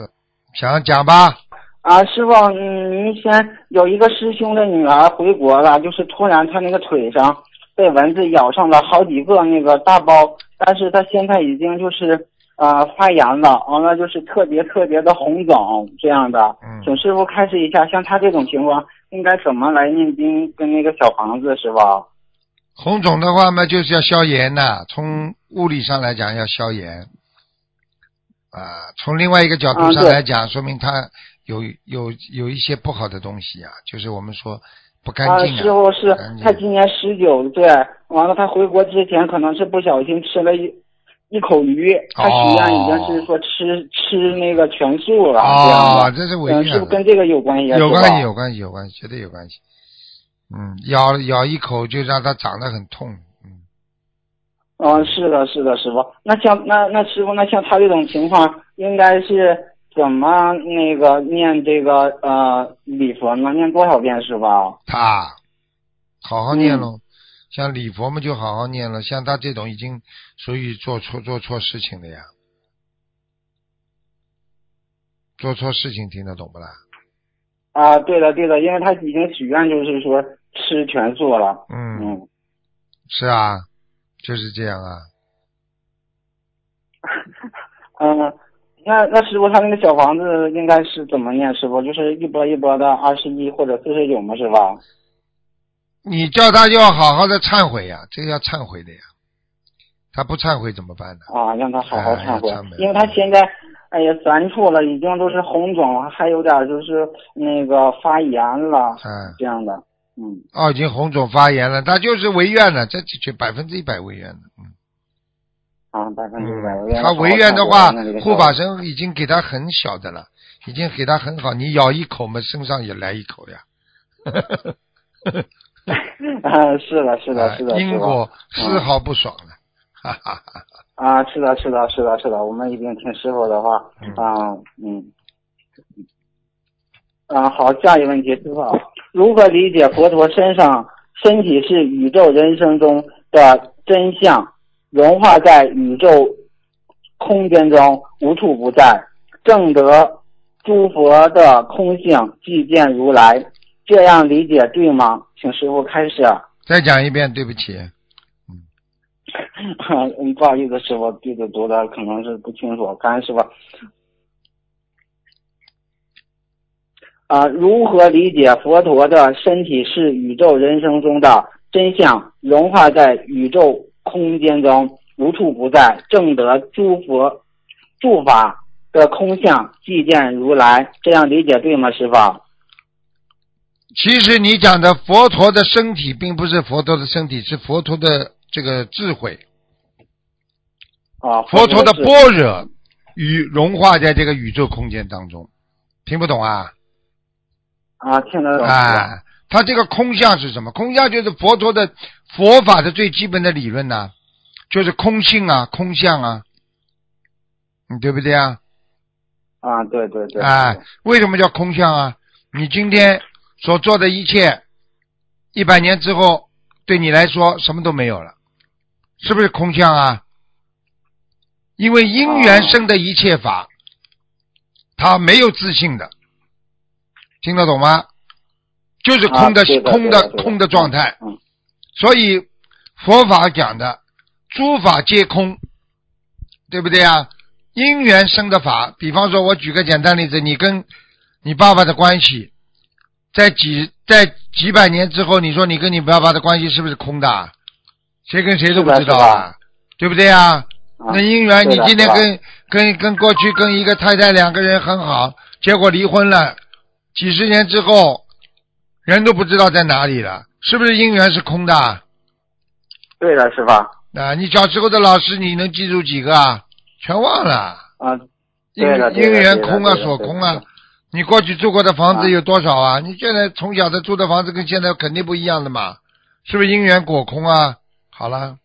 想讲吧。啊，师傅，嗯，您先有一个师兄的女儿回国了，就是突然她那个腿上被蚊子咬上了好几个那个大包，但是她现在已经就是呃发炎了，完了就是特别特别的红肿这样的。嗯请师傅开示一下，像她这种情况应该怎么来念经跟那个小房子，师傅？红肿的话嘛，就是要消炎呐、从物理上来讲要消炎。啊，从另外一个角度上来讲，说明他有有有一些不好的东西啊，就是我们说不干啊，净师傅是他今年十九岁，完了他回国之前可能是不小心吃了一一口鱼，他许愿已经是说吃、吃那个全素了，这样哦，的。这是违嗯，愿了是不是跟这个有关系啊？有关系，有关系，有关系，绝对有关系。嗯，咬咬一口就让他长得很痛。嗯，嗯，是的，是的，师傅。那像那那师傅，那像他这种情况，应该是怎么那个念这个呃礼佛呢？念多少遍，师傅？他好好念嗯喽。像礼佛嘛，就好好念了。像他这种已经属于做错做错事情的呀，做错事情听得懂不啦？啊，对的，对的，因为他已经许愿就是说吃全素了。嗯，嗯。是啊，就是这样啊。*laughs* 嗯，那那师傅他那个小房子应该是怎么念？师傅就是一波一波的二十一或者四十九吗？是吧？你叫他要好好的忏悔呀，这个要忏悔的呀。他不忏悔怎么办呢？啊，让他好好忏悔哎忏悔，因为他现在哎呀三处了，已经都是红肿，还有点就是那个发炎了，嗯，这样的。嗯哦，已经红肿发炎了，他就是违愿了，这就百分之一百违愿了。嗯。啊，百分之一百。嗯，他违愿的话护法神已经给他很小的了，已经给他很好，你咬一口嘛，身上也来一口呀。*laughs* 啊，是的，是的，是的，啊因果丝毫不爽了，哈哈哈。啊，是的，是的，是的，是的，我们一定听师傅的话。嗯啊，嗯。啊，好，下一个问题，师傅，如何理解佛陀身上身体是宇宙人生中的真相，融化在宇宙空间中，无处不在，正得诸佛的空性，即见如来，这样理解对吗？请师傅开始。再讲一遍，对不起。*laughs* 嗯，不好意思，师傅，弟子读的可能是不清楚，感恩师傅。啊、如何理解佛陀的身体是宇宙人生中的真相，融化在宇宙空间中，无处不在，正得诸佛诸法的空相，即见如来，这样理解对吗，师傅？其实你讲的佛陀的身体，并不是佛陀的身体，是佛陀的这个智慧，啊，佛陀的般若与融化在这个宇宙空间当中。听不懂啊？啊，听得懂。啊，它这个空相是什么？空相就是佛陀的佛法的最基本的理论呐、就是空性啊，空相啊，你，对不对啊？啊，对对对。哎，为什么叫空相啊？你今天所做的一切，一百年之后对你来说什么都没有了，是不是空相啊？因为因缘生的一切法，它没有自信的，听得懂吗？就是空的、空的的空的状态。嗯所以佛法讲的诸法皆空，对不对啊？因缘生的法，比方说，我举个简单例子，你跟你爸爸的关系，在几在几百年之后，你说你跟你爸爸的关系是不是空的啊？谁跟谁都不知道啊，对不对啊？啊那因缘，你今天跟跟跟过去跟一个太太两个人很好，结果离婚了，几十年之后，人都不知道在哪里了，是不是因缘是空的啊？对的，师傅？啊，你小时候的老师你能记住几个啊？全忘了，啊，因对的对的因缘空啊，所空啊。你过去住过的房子啊有多少啊？你现在从小的住的房子跟现在肯定不一样的嘛，是不是因缘果空啊？好了，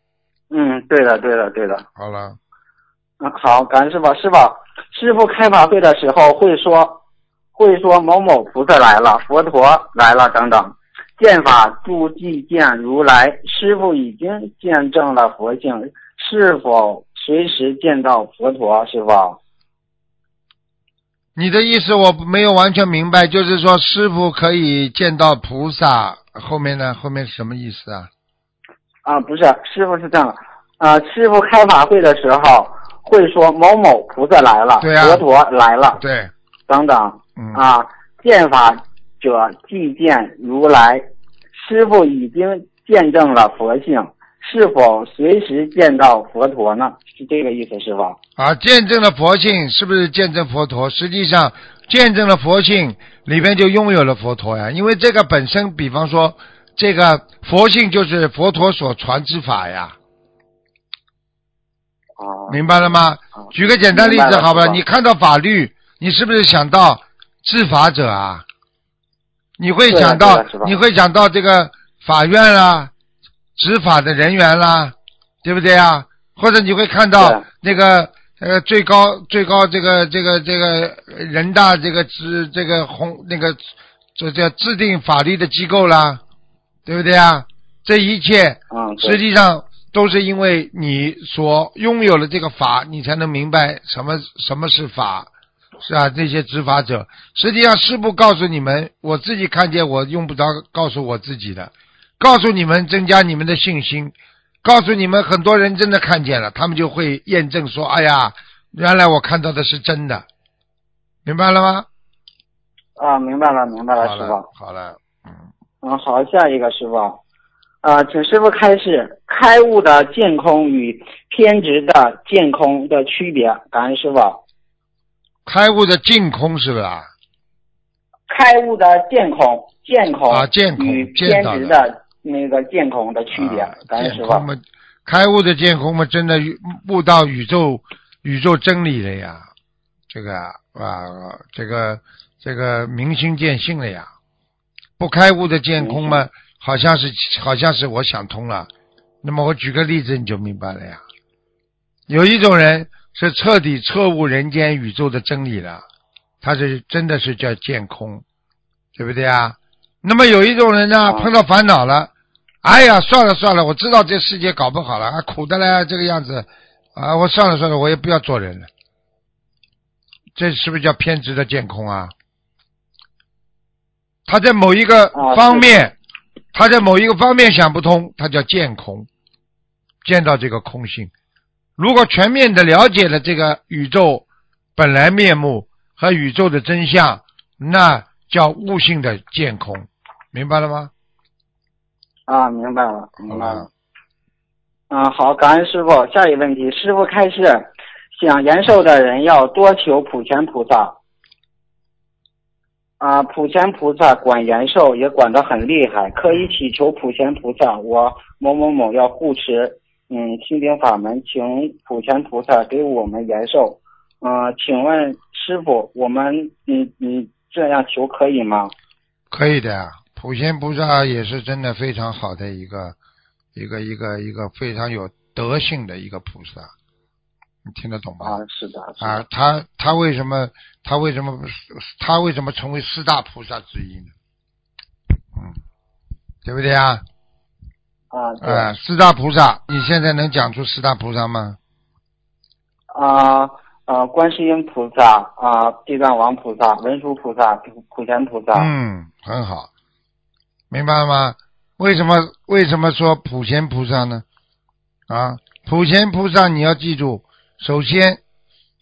嗯，对的，对的，对的。好了，嗯，好，感恩师傅。师傅，师傅开法会的时候会说，会说某某菩萨来了，佛陀来了等等。见法诸即见如来，师傅已经见证了佛性，是否随时见到佛陀？师傅？你的意思我没有完全明白，就是说师傅可以见到菩萨，后面呢？后面是什么意思啊？啊，不是，师傅是这样的，啊，师傅开法会的时候会说某某菩萨来了，对啊佛陀来了对，等等。嗯，啊，见法者即见如来，师傅已经见证了佛性，是否随时见到佛陀呢？是这个意思，师傅？啊，见证了佛性，是不是见证佛陀？实际上，见证了佛性里边就拥有了佛陀呀。因为这个本身，比方说，这个佛性就是佛陀所传之法呀，哦，明白了吗？啊举个简单例子，好吧？你看到法律，你是不是想到治法者啊？你会想到你会想到这个法院啦、执法的人员啦，对不对啊？或者你会看到那个呃最高最高这个这个这个人大这个制这个红那个这叫制定法律的机构啦，对不对啊？这一切实际上都是因为你所拥有了这个法，你才能明白什么什么是法，是啊，这些执法者，实际上师傅告诉你们，我自己看见我用不着告诉我自己的，告诉你们增加你们的信心，告诉你们很多人真的看见了，他们就会验证说，哎呀，原来我看到的是真的，明白了吗？啊，明白了，明白了，了师傅。，好了，嗯。嗯，好，下一个师傅。啊，请师傅开示开悟的见空与偏执的见空的区别。感恩师傅。开悟的净空是不是啊？开悟的见空，见空啊见空与见到的偏执的那个见空的区别啊。感恩师傅。见空嘛，开悟的见空嘛，真的悟到宇宙宇宙真理了呀，这个啊，啊这个这个明心见性了呀。不开悟的见空嘛，好像是好像是我想通了。那么我举个例子你就明白了呀。有一种人是彻底彻悟人间宇宙的真理了，他是真的是叫见空，对不对啊？那么有一种人呢，啊碰到烦恼了，哎呀，算了算了，我知道这世界搞不好了，啊，苦的嘞，这个样子，啊，我算了算了，我也不要做人了。这是不是叫偏执的见空啊？他在某一个啊方面，他在某一个方面想不通，他叫见空，见到这个空性。如果全面的了解了这个宇宙本来面目和宇宙的真相，那叫悟性的见空，明白了吗？啊，明白了，明白了。嗯，好，感恩师傅。下一个问题，师傅开示，想延寿的人要多求普贤菩萨。啊，普贤菩萨管延寿也管得很厉害，可以祈求普贤菩萨，我某某某要护持嗯心经法门，请普贤菩萨给我们延寿。嗯、请问师傅，我们你你这样求可以吗？可以的呀，普贤菩萨也是真的非常好的一个一个一个一个非常有德性的一个菩萨，你听得懂吗？啊，是的，是的啊，他他为什么他为什么他为什么成为四大菩萨之一呢？嗯，对不对啊？啊，对。啊，四大菩萨，你现在能讲出四大菩萨吗？啊啊，观世音菩萨啊，地藏王菩萨、文殊菩萨、普普贤菩萨。嗯，很好，明白了吗？为什么为什么说普贤菩萨呢？啊，普贤菩萨你要记住，首先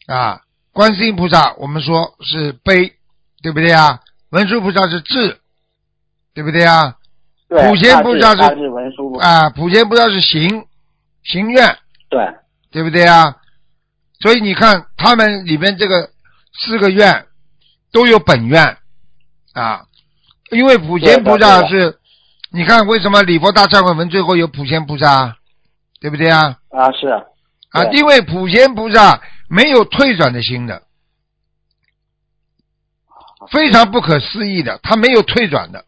啊，观世音菩萨我们说是悲，对不对啊？文殊菩萨是智，对不对啊？对，普贤菩萨是文殊。啊，普贤菩萨是行行愿，对，对不对啊？所以你看他们里面这个四个愿都有本愿啊，因为普贤菩萨是，你看为什么礼佛大忏悔文最后有普贤菩萨，对不对啊？啊是。啊，对因为普贤菩萨没有退转的心的，非常不可思议的，他没有退转的，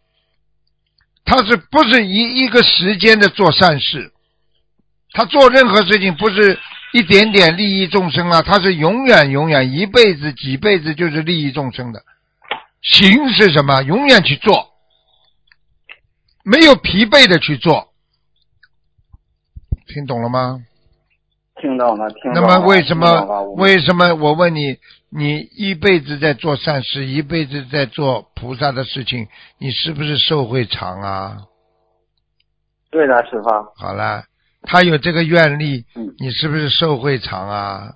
他是不是一一个时间的做善事？他做任何事情不是一点点利益众生啊，他是永远永远一辈子几辈子就是利益众生的。行是什么？永远去做，没有疲惫的去做，听懂了吗？听到了，听懂那。么为什么为什么我问你，你一辈子在做善事，一辈子在做菩萨的事情，你是不是寿会长啊？对的，师傅。好了，他有这个愿力嗯，你是不是寿会长啊？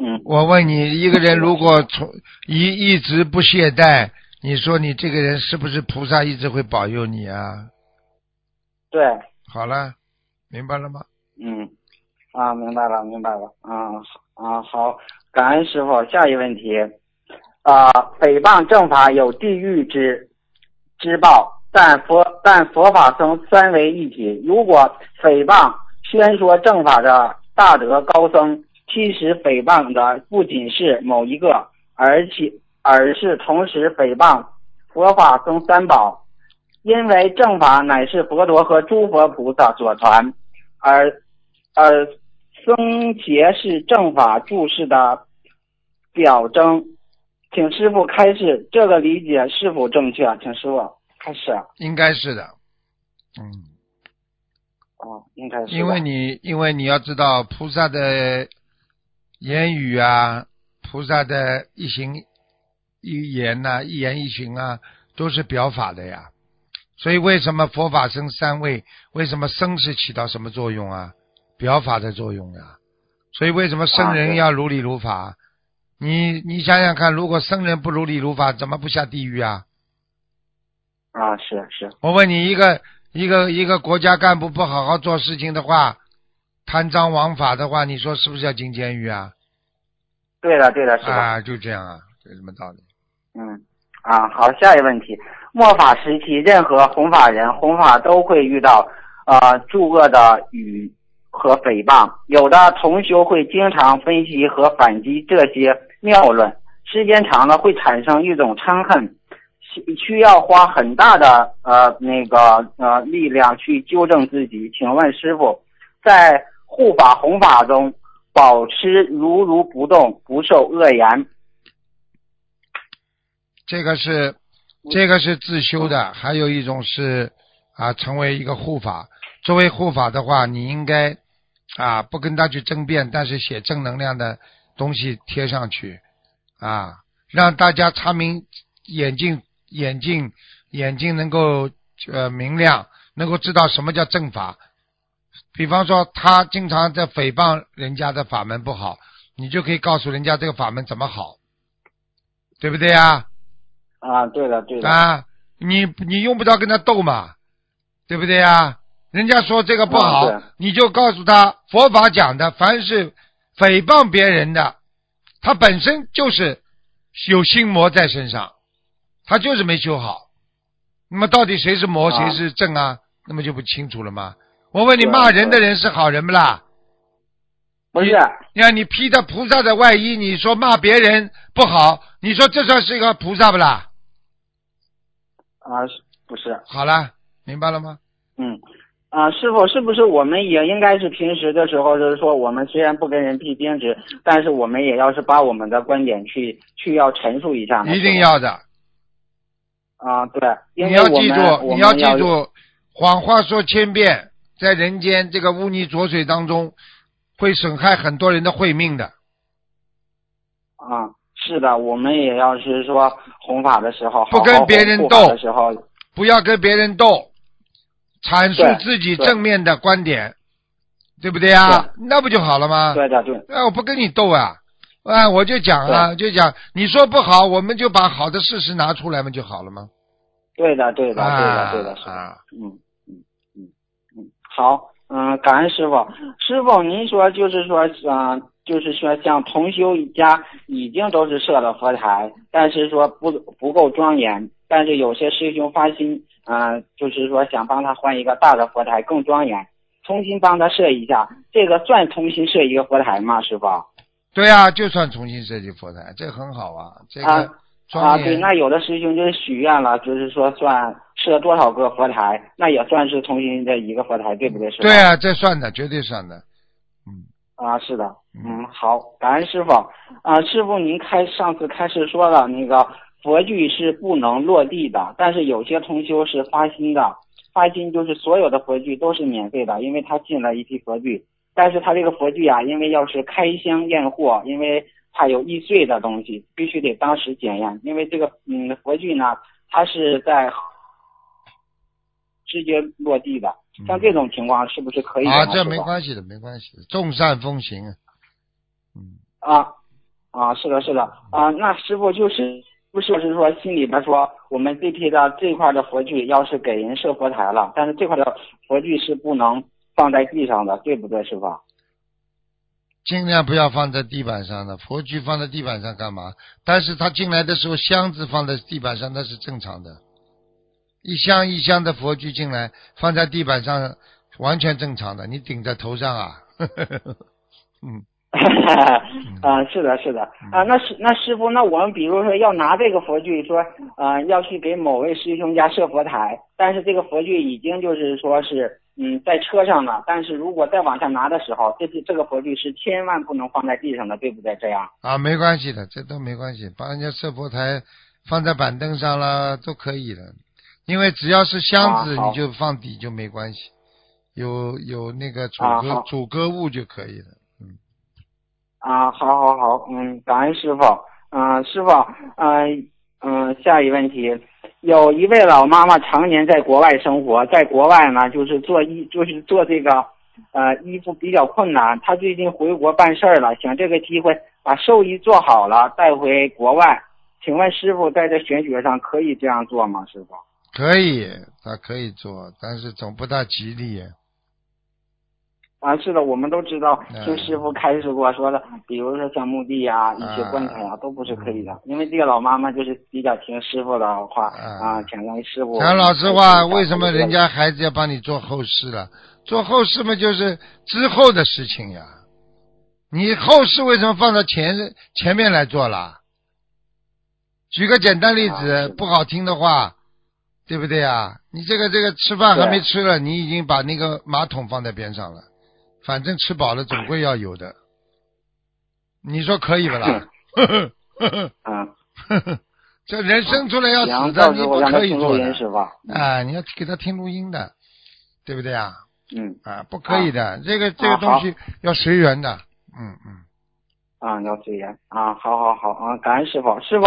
嗯，我问你，一个人如果从一一直不懈怠，你说你这个人是不是菩萨一直会保佑你啊？对，好了，明白了吗？嗯，啊，明白了，明白了。啊啊，好，感恩师傅。下一问题，啊，诽谤正法有地狱之之报，但佛但佛法僧三为一体。如果诽谤宣说正法的大德高僧，其实诽谤的不仅是某一个，而且而是同时诽谤佛法僧三宝，因为正法乃是佛陀和诸佛菩萨所传，而而僧节是正法注释的表征。请师傅开示，这个理解是否正确？请师傅开始。应该是的，嗯。哦，应该是。因为你，因为你要知道，菩萨的言语啊，菩萨的一行一言呐、一言一行啊，都是表法的呀。所以为什么佛法生三位？为什么生是起到什么作用啊？表法的作用呀。所以为什么僧啊对人要如理如法？你你想想看，如果僧人不如理如法，怎么不下地狱啊？啊，是是，我问你，一个一个一个国家干部不好好做事情的话，贪赃枉法的话，你说是不是要进监狱啊？对的对的，师傅。啊，就这样啊，有什么道理？嗯，啊，好，下一个问题，末法时期，任何弘法人弘法都会遇到呃诸恶的语和诽谤，有的同修会经常分析和反击这些谬论，时间长了会产生一种嗔恨，需需要花很大的呃那个呃力量去纠正自己。请问师傅，在护法弘法中，保持如如不动，不受恶言。这个是这个是自修的，还有一种是啊，成为一个护法。作为护法的话，你应该啊不跟他去争辩，但是写正能量的东西贴上去啊，让大家查明眼睛眼睛眼睛能够呃明亮，能够知道什么叫正法。比方说，他经常在诽谤人家的法门不好，你就可以告诉人家这个法门怎么好，对不对呀？啊，对的，对的。啊，你你用不着跟他斗嘛，对不对呀？人家说这个不好，啊你就告诉他，佛法讲的，凡是诽谤别人的，他本身就是有心魔在身上，他就是没修好。那么到底谁是魔，啊谁是正啊？那么就不清楚了吗？我问你，骂人的人是好人不啦？不是，你看你披着菩萨的外衣，你说骂别人不好，你说这算是一个菩萨不啦？啊，不是？好了，明白了吗？嗯，啊，师傅，是不是我们也应该是平时的时候，就是说，我们虽然不跟人批评指，但是我们也要是把我们的观点去去要陈述一下呢？一定要的。啊，对，因你要记住，你要记住，谎话说千遍，在人间这个污泥浊水当中，会损害很多人的慧命的。啊，是的，我们也要是说弘法的时候，不跟别人斗的时候，不要跟别人斗，阐述自己正面的观点，对不对啊？那不就好了吗？对的，对，哎，我不跟你斗啊，啊，我就讲啊，就讲你说不好，我们就把好的事实拿出来嘛，就好了吗？对的，对的，对啊的，对的，是的。啊，嗯嗯嗯嗯，好，嗯，感恩师傅。师傅，您说就是说，嗯、就是说像同修一家已经都是设了佛台，但是说不不够庄严，但是有些师兄发心，嗯、就是说想帮他换一个大的佛台更庄严，重新帮他设一下，这个算重新设一个佛台吗？师傅？对啊，就算重新设计佛台，这很好啊，这个啊啊，对，那有的师兄就是许愿了，就是说算设多少个佛台，那也算是重新的一个佛台，对不对？师傅？对啊，这算的，绝对算的。嗯，啊，是的，嗯嗯，好，感恩师傅。啊，师傅您开上次开始说了，那个佛具是不能落地的，但是有些同修是发心的，发心就是所有的佛具都是免费的，因为他进了一批佛具，但是他这个佛具啊，因为要是开箱验货，因为它有易碎的东西，必须得当时检验，因为这个嗯佛具呢，它是在直接落地的，像这种情况是不是可以？啊，这没关系的，没关系的，众善奉行。嗯，啊啊，是的，是的啊，那师傅就是不是是说心里边说我们这批的这块的佛具要是给人设佛台了，但是这块的佛具是不能放在地上的，对不对，师傅？尽量不要放在地板上的，佛具放在地板上干嘛？但是他进来的时候，箱子放在地板上那是正常的，一箱一箱的佛具进来放在地板上，完全正常的。你顶在头上啊？*laughs* 嗯，*laughs* 啊，是的，是的。啊，那师那师傅，那我们比如说要拿这个佛具说，呃，要去给某位师兄家设佛台，但是这个佛具已经就是说是嗯在车上了，但是如果再往下拿的时候，这是这个佛具是千万不能放在地上的，对不对？这样。啊，没关系的，这都没关系，把人家设佛台放在板凳上了都可以的，因为只要是箱子，啊你就放底就没关系，有有那个阻隔、阻隔物就可以了。啊，好好好，嗯，感恩师傅，嗯、师傅，嗯、嗯、下一问题，有一位老妈妈常年在国外生活，在国外呢，就是做衣，就是做这个，呃，衣服比较困难。她最近回国办事儿了，想这个机会把寿衣做好了带回国外。请问师傅，在这玄学上可以这样做吗？师傅？可以，他可以做，但是总不大吉利。啊，是的，我们都知道，嗯听师傅开示过说的，比如说像墓地呀、一些棺材呀，都不是可以的。因为这个老妈妈就是比较听师傅的话嗯啊，想让师傅。讲老实话，为什么人家孩子要帮你做后事了？做后事嘛，就是之后的事情呀。你后事为什么放到前前面来做了？举个简单例子，的不好听的话，对不对呀？你这个这个吃饭还没吃了，你已经把那个马桶放在边上了，反正吃饱了总归要有的。你说可以不啦？呵呵呵呵嗯，呵呵，这人生出来要行，死的，你不可以做的听录音。师傅。啊，你要给他听录音的，对不对啊？嗯啊，不可以的，这个这个啊东西要随缘的。嗯嗯，啊，要随缘啊，好好好啊，感恩师傅。师傅，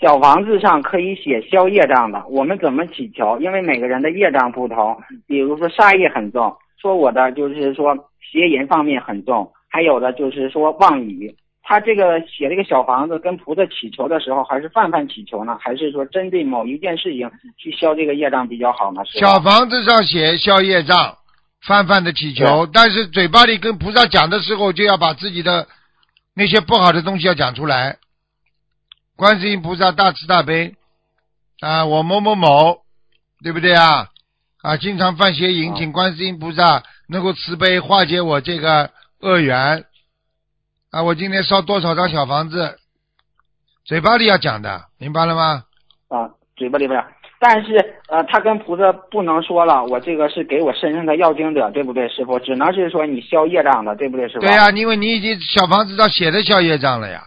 小房子上可以写消业障的，我们怎么祈求？因为每个人的业障不同，比如说杀业很重，说我的就是说邪淫方面很重，还有的就是说妄语。他这个写这个小房子跟菩萨祈求的时候，还是泛泛祈求呢，还是说针对某一件事情去消这个业障比较好呢？小房子上写消业障，泛泛的祈求，但是嘴巴里跟菩萨讲的时候，就要把自己的那些不好的东西要讲出来。观世音菩萨大慈大悲啊，我某某某，对不对啊？啊，经常犯邪淫，啊请观世音菩萨能够慈悲化解我这个恶缘。啊，我今天烧多少张小房子？嘴巴里要讲的，明白了吗？啊，嘴巴里边儿，但是呃，他跟菩萨不能说了，我这个是给我身上的要经者，对不对，师傅？只能是说你消业障的，对不对，师傅？对呀、因为你已经小房子上写的消业障了呀。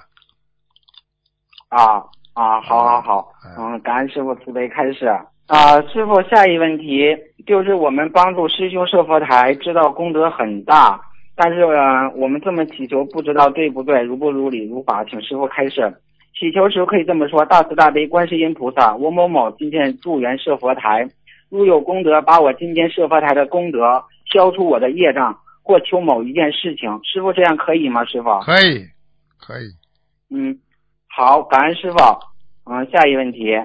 啊啊，好好好，嗯，感恩师傅慈悲开示。啊，师傅，下一问题就是我们帮助师兄设佛台，知道功德很大，但是、呃、我们这么祈求，不知道对不对，如不如理如法，请师傅开示。祈求时可以这么说：大慈大悲观世音菩萨，我某某今天助缘设佛台，如有功德，把我今天设佛台的功德消除我的业障，或求某一件事情，师傅这样可以吗？师傅？可以，可以。嗯，好，感恩师傅。嗯，下一问题，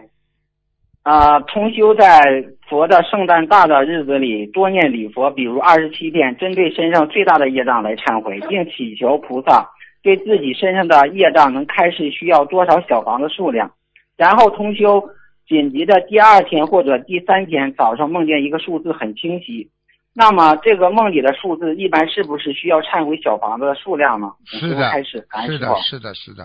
啊、同修在佛的圣诞大的日子里多念礼佛，比如二十七遍，针对身上最大的业障来忏悔，并祈求菩萨对自己身上的业障能开示需要多少小房子数量。然后同修紧急的第二天或者第三天早上梦见一个数字很清晰，那么这个梦里的数字一般是不是需要忏悔小房子的数量呢？是的开始，是的，是的，是的。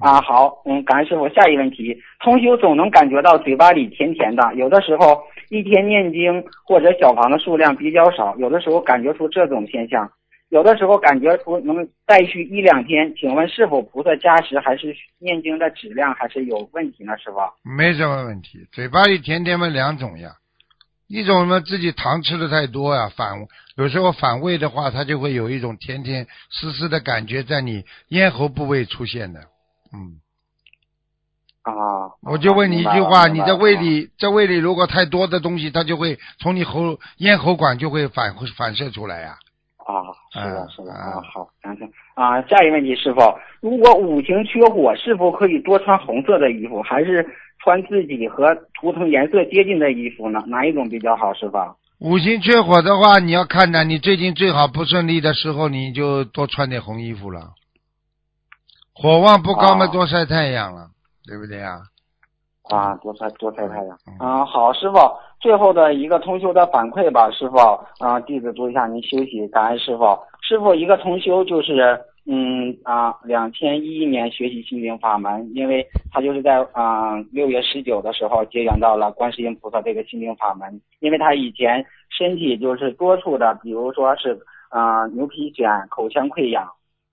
啊，好，嗯，感恩师傅。下一个问题，同修总能感觉到嘴巴里甜甜的，有的时候一天念经或者小房的数量比较少，有的时候感觉出这种现象，有的时候感觉出能再续一两天。请问是否菩萨加持，还是念经的质量还是有问题呢？师傅？没什么问题，嘴巴里甜甜嘛两种呀，一种呢自己糖吃的太多呀，反有时候反胃的话，它就会有一种甜甜丝丝的感觉在你咽喉部位出现的，嗯，啊，我就问你一句话，你在胃里，在胃里如果太多的东西，它就会从你喉咽喉管就会反反射出来呀，啊，是的，嗯是的，嗯啊，好，感谢啊。下一个问题，师傅，如果五行缺火，是否可以多穿红色的衣服，还是穿自己和图腾颜色接近的衣服呢？哪一种比较好，师傅？五行缺火的话，你要看呢，你最近最好不顺利的时候，你就多穿点红衣服了。火旺不高嘛，哦多晒太阳了，对不对呀？啊，多晒多晒太阳嗯。啊，好，师傅，最后的一个通修的反馈吧，师傅，啊，弟子祝一下您休息，感恩师傅。师傅，一个同修就是，嗯啊，两千一一年学习心灵法门，因为他就是在啊六月十九的时候结缘到了观世音菩萨这个心灵法门，因为他以前身体就是多处的，比如说是啊牛皮癣、口腔溃疡。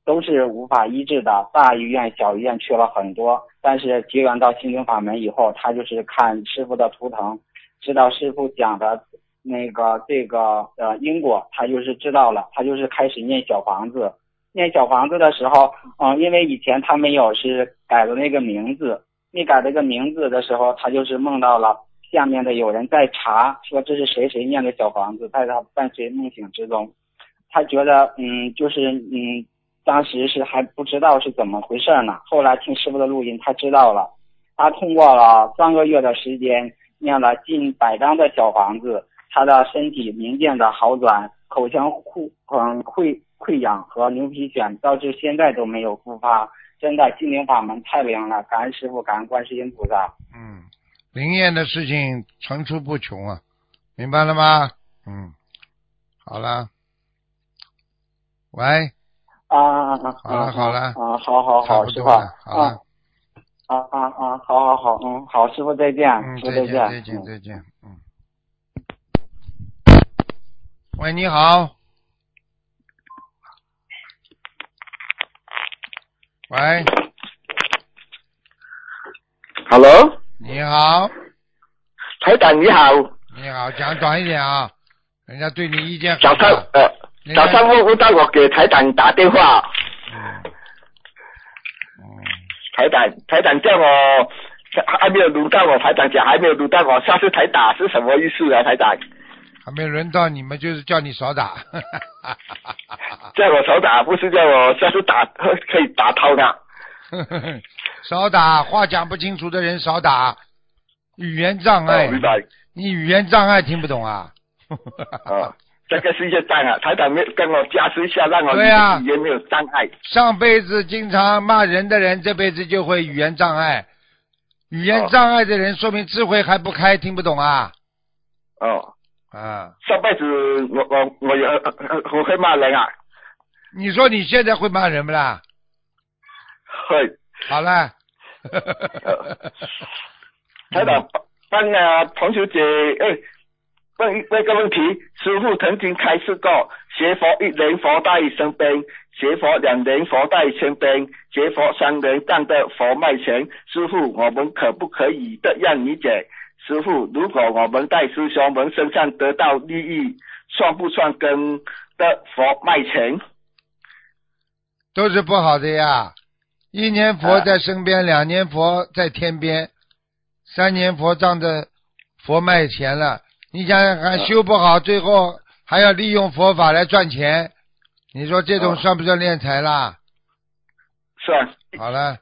都是无法医治的，大医院、小医院去了很多，但是结缘到心灵法门以后，他就是看师傅的图腾，知道师傅讲的那个这个呃因果，他就是知道了，他就是开始念小房子。念小房子的时候，嗯、因为以前他没有是改了那个名字，没改这个名字的时候，他就是梦到了下面的有人在查，说这是谁谁念的小房子，在他伴随梦醒之中，他觉得嗯就是嗯。当时是还不知道是怎么回事呢，后来听师傅的录音，他知道了。他通过了三个月的时间，念了近百张的小房子，他的身体明显的好转，口腔溃嗯溃溃疡和牛皮癣到至现在都没有复发。真的，心灵法门太灵了，感恩师傅，感恩观世音菩萨。嗯，灵验的事情层出不穷啊，明白了吗？嗯，好了，喂，啊啊啊！好了好了啊，好好好，师傅啊，啊啊啊，好好好，嗯，好，师傅再见，嗯，师傅再见见，再见嗯再见，嗯。喂，你好。喂，Hello，你好，台长你好，你好，讲短一点啊，人家对你意见很大。早上问到我给台长打电话，台长台长叫我还没有轮到我，台长讲还没有轮到我，下次台打是什么意思啊？台长还没轮到你们，就是叫你少打。*laughs* 叫我少打，不是叫我下次打可以打通的。*laughs* 少打，话讲不清楚的人少打，语言障碍。你语言障碍听不懂啊？哦，这个是一个障碍，台长没有跟我加持一下，让我对啊语言没有障碍。上辈子经常骂人的人，这辈子就会语言障碍。语言哦障碍的人，说明智慧还不开，听不懂啊哦，啊！上辈子我我我有 *laughs* 我会骂人啊，你说你现在会骂人不啦？会。好了，台长帮啊彭小姐，哎，问一问个问题，师傅曾经开示过，学佛一人佛在身边，学佛两人佛在身边，学佛三人站在佛面前。师傅，我们。可不可以这样理解？师傅，如果我们。在师兄们。身上得到利益，算不算跟的佛卖钱？都是不好的呀。一年佛在身边，两年佛在天边，三年佛仗着佛卖钱了。你想想看，嗯修不好，最后还要利用佛法来赚钱，你说这种嗯算不算敛财啦？算好了，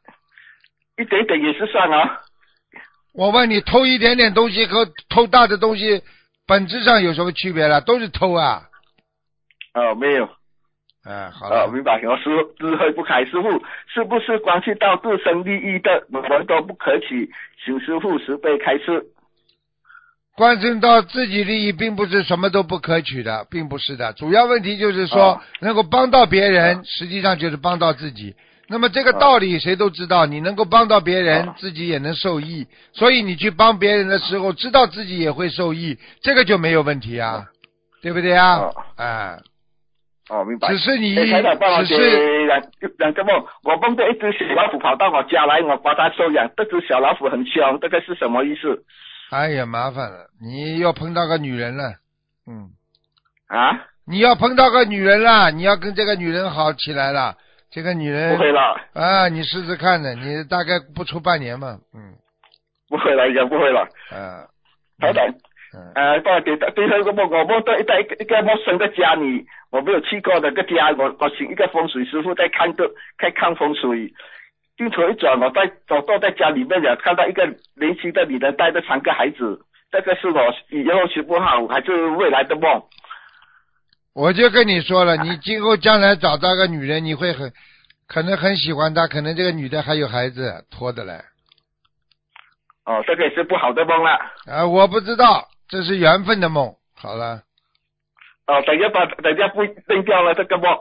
一点点也是算啊。我问你，偷一点点东西和偷大的东西，本质上有什么区别了？都是偷啊！哦，没有。哎，好啊，了，明白。我师智慧不开，师傅是不是关系到自身利益的，我们都不可取，请师傅慈悲开示。关心到自己利益，并不是什么都不可取的，并不是的。主要问题就是说，啊能够帮到别人，实际上就是帮到自己。那么这个道理谁都知道，你能够帮到别人，啊自己也能受益。所以你去帮别人的时候，知道自己也会受益，这个就没有问题啊，对不对啊？啊哎，哦，明白。只是你，只是两两个梦，我梦到一只小老虎跑到我家来，我把它收养。这只小老虎很凶，这个是什么意思哎呀，麻烦了，你又碰到个女人了，嗯。啊？你要碰到个女人了，你要跟这个女人好起来了。这个女人不会了，啊，你试试看呢，你大概不出半年嘛，嗯，不会了，也不会了。啊，台长，嗯，呃，帮我给最后一个梦，我梦到一个一个陌生的家里，我没有去过的个家，我我请一个风水师傅在看个在看风水。镜头一转，我在走到在家里面了，看到一个年轻的女人带着三个孩子，这个是我以后学不好，还是未来的梦？我就跟你说了，你今后将来找到个女人，你会很可能很喜欢她，可能这个女的还有孩子拖的嘞，哦，这个也是不好的梦了。啊，我不知道，这是缘分的梦。好了，哦，等一下把等一下不扔掉了这个梦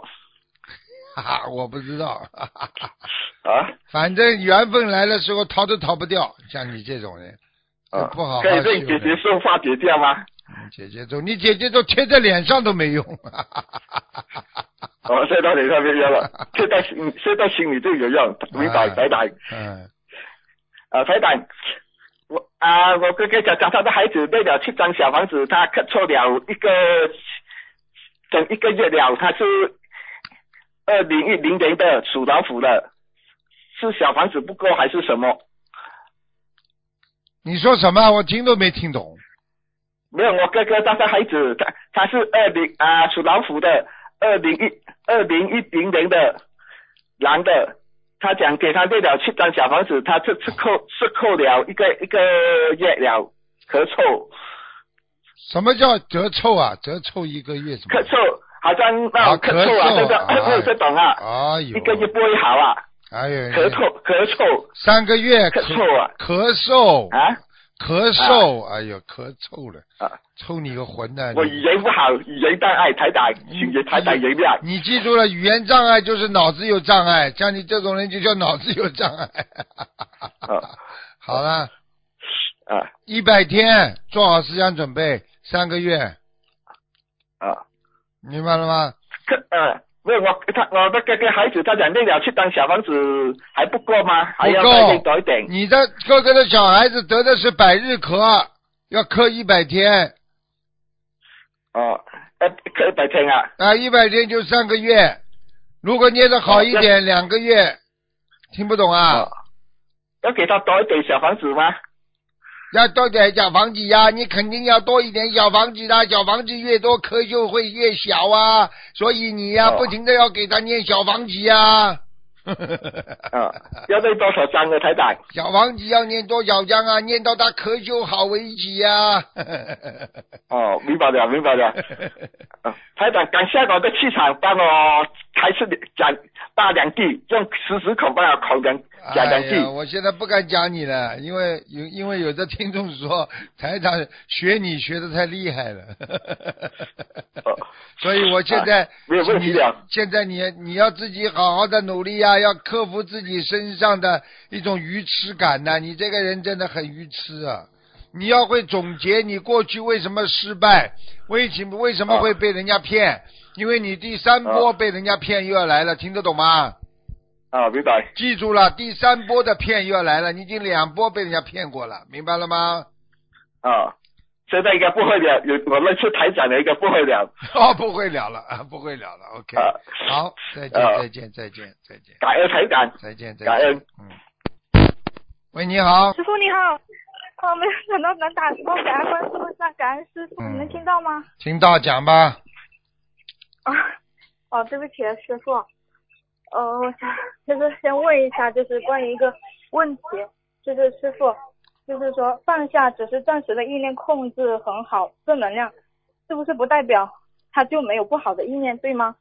哈哈，我不知道，哈 *laughs* 哈啊反正缘分来的时候逃都逃不掉，像你这种人，啊不好好可以修让姐姐的。说化解掉吗？嗯姐姐咒，你姐姐都贴在脸上都没用。哦，贴到脸上没用了，*laughs* 贴在心贴在心里就有用，明白，哎台长。嗯，啊，台长，我啊，我哥哥讲讲他的孩子为了七张小房子，他咳错了一个整一个月了，他是二零一零年的属老虎的，是小房子不够还是什么？你说什么？我听都没听懂。没有，我哥哥他的孩子，他他是二零啊属老虎的，二零一二零一零年的男的，他讲给他列了七张小房子，他这次扣是扣了一个一个月了，咳嗽什么叫折凑啊？折凑一个月什么咳？嗽，好像那咳嗽啊，这个哎没有这种啊，一个月不会好啊，哎呦，咳嗽咳嗽。三个月咳嗽啊。咳嗽。啊？咳嗽，哎呦，咳嗽了，啊！抽你个魂呐！我语言不好，语言障碍，台长，请台长原谅。你记住了，语言障碍就是脑子有障碍，像你这种人就叫脑子有障碍。啊。*laughs* 好了，啊。一百天做好思想准备，三个月，啊！明白了吗？可呃，没有我他我的哥哥孩子，他讲练了去当小房子还不够吗？还要再练多一点。你的哥哥的小孩子得的是百日咳，要咳一百天哦，呃，咳一百天啊。啊，一百天就三个月。如果捏的好一点，两个月。听不懂啊？哦，要给他多一点小房子吗？要多点小房子呀，你肯定要多一点小房子的，小房子越多咳就会越小啊，所以你呀、哦不停的要给他念小房子呀。*laughs* 啊，要念多少张啊，台长？小房子要念多少章啊？念到他咳嗽好为止呀。哦，明白了，明白了。*laughs* 啊，台长，感谢我的气场，帮我开始讲大两句，用十十口帮我口两讲两句哎呀，。我现在不敢讲你了，因为有因为有的听众说 *laughs* 台长学你学的太厉害了，哦 *laughs* 所以我现在、啊没有问题的现在你你要自己好好的努力呀、要克服自己身上的一种愚痴感呐、你这个人真的很愚痴啊！你要会总结你过去为什么失败，为什么为什么会被人家骗？因为你第三波啊被人家骗又要来了，听得懂吗？啊，明白。记住了，第三波的骗又要来了，你已经两波被人家骗过了，明白了吗？啊，现在应该不会了，有我认识台长的应该不会了。*laughs* 哦，不会了了，啊，*laughs* 不会了了，OK，、啊，好，再见，啊再见，再见，再见，感恩台长。再见，再见，感恩嗯。喂，你好，师傅你好，哦，没有想到能打通，感恩观世音菩萨，感恩师傅，嗯你能听到吗？听到讲吧。啊，哦，对不起，师傅，呃，我想就是先问一下，就是关于一个问题，就是师傅，就是说放下只是暂时的意念控制很好，正能量，是不是不代表他就没有不好的意念，对吗？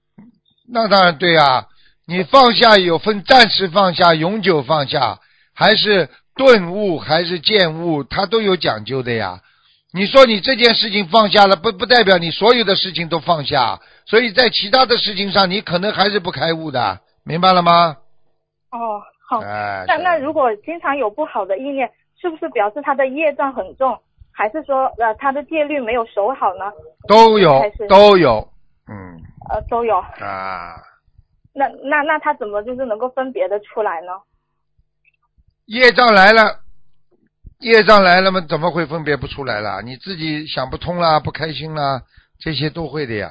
那当然对啊，你放下有分暂时放下、永久放下，还是顿悟，还是见悟，它都有讲究的呀。你说你这件事情放下了，不不代表你所有的事情都放下，所以在其他的事情上，你可能还是不开悟的，明白了吗？哦，好。哎，那那如果经常有不好的意念，是不是表示他的业障很重，还是说呃他的戒律没有守好呢？都有都有，嗯呃都有。啊，那那那他怎么就是能够分别的出来呢？业障来了，业障来了嘛，怎么会分别不出来啦？你自己想不通啦，不开心啦，这些都会的呀。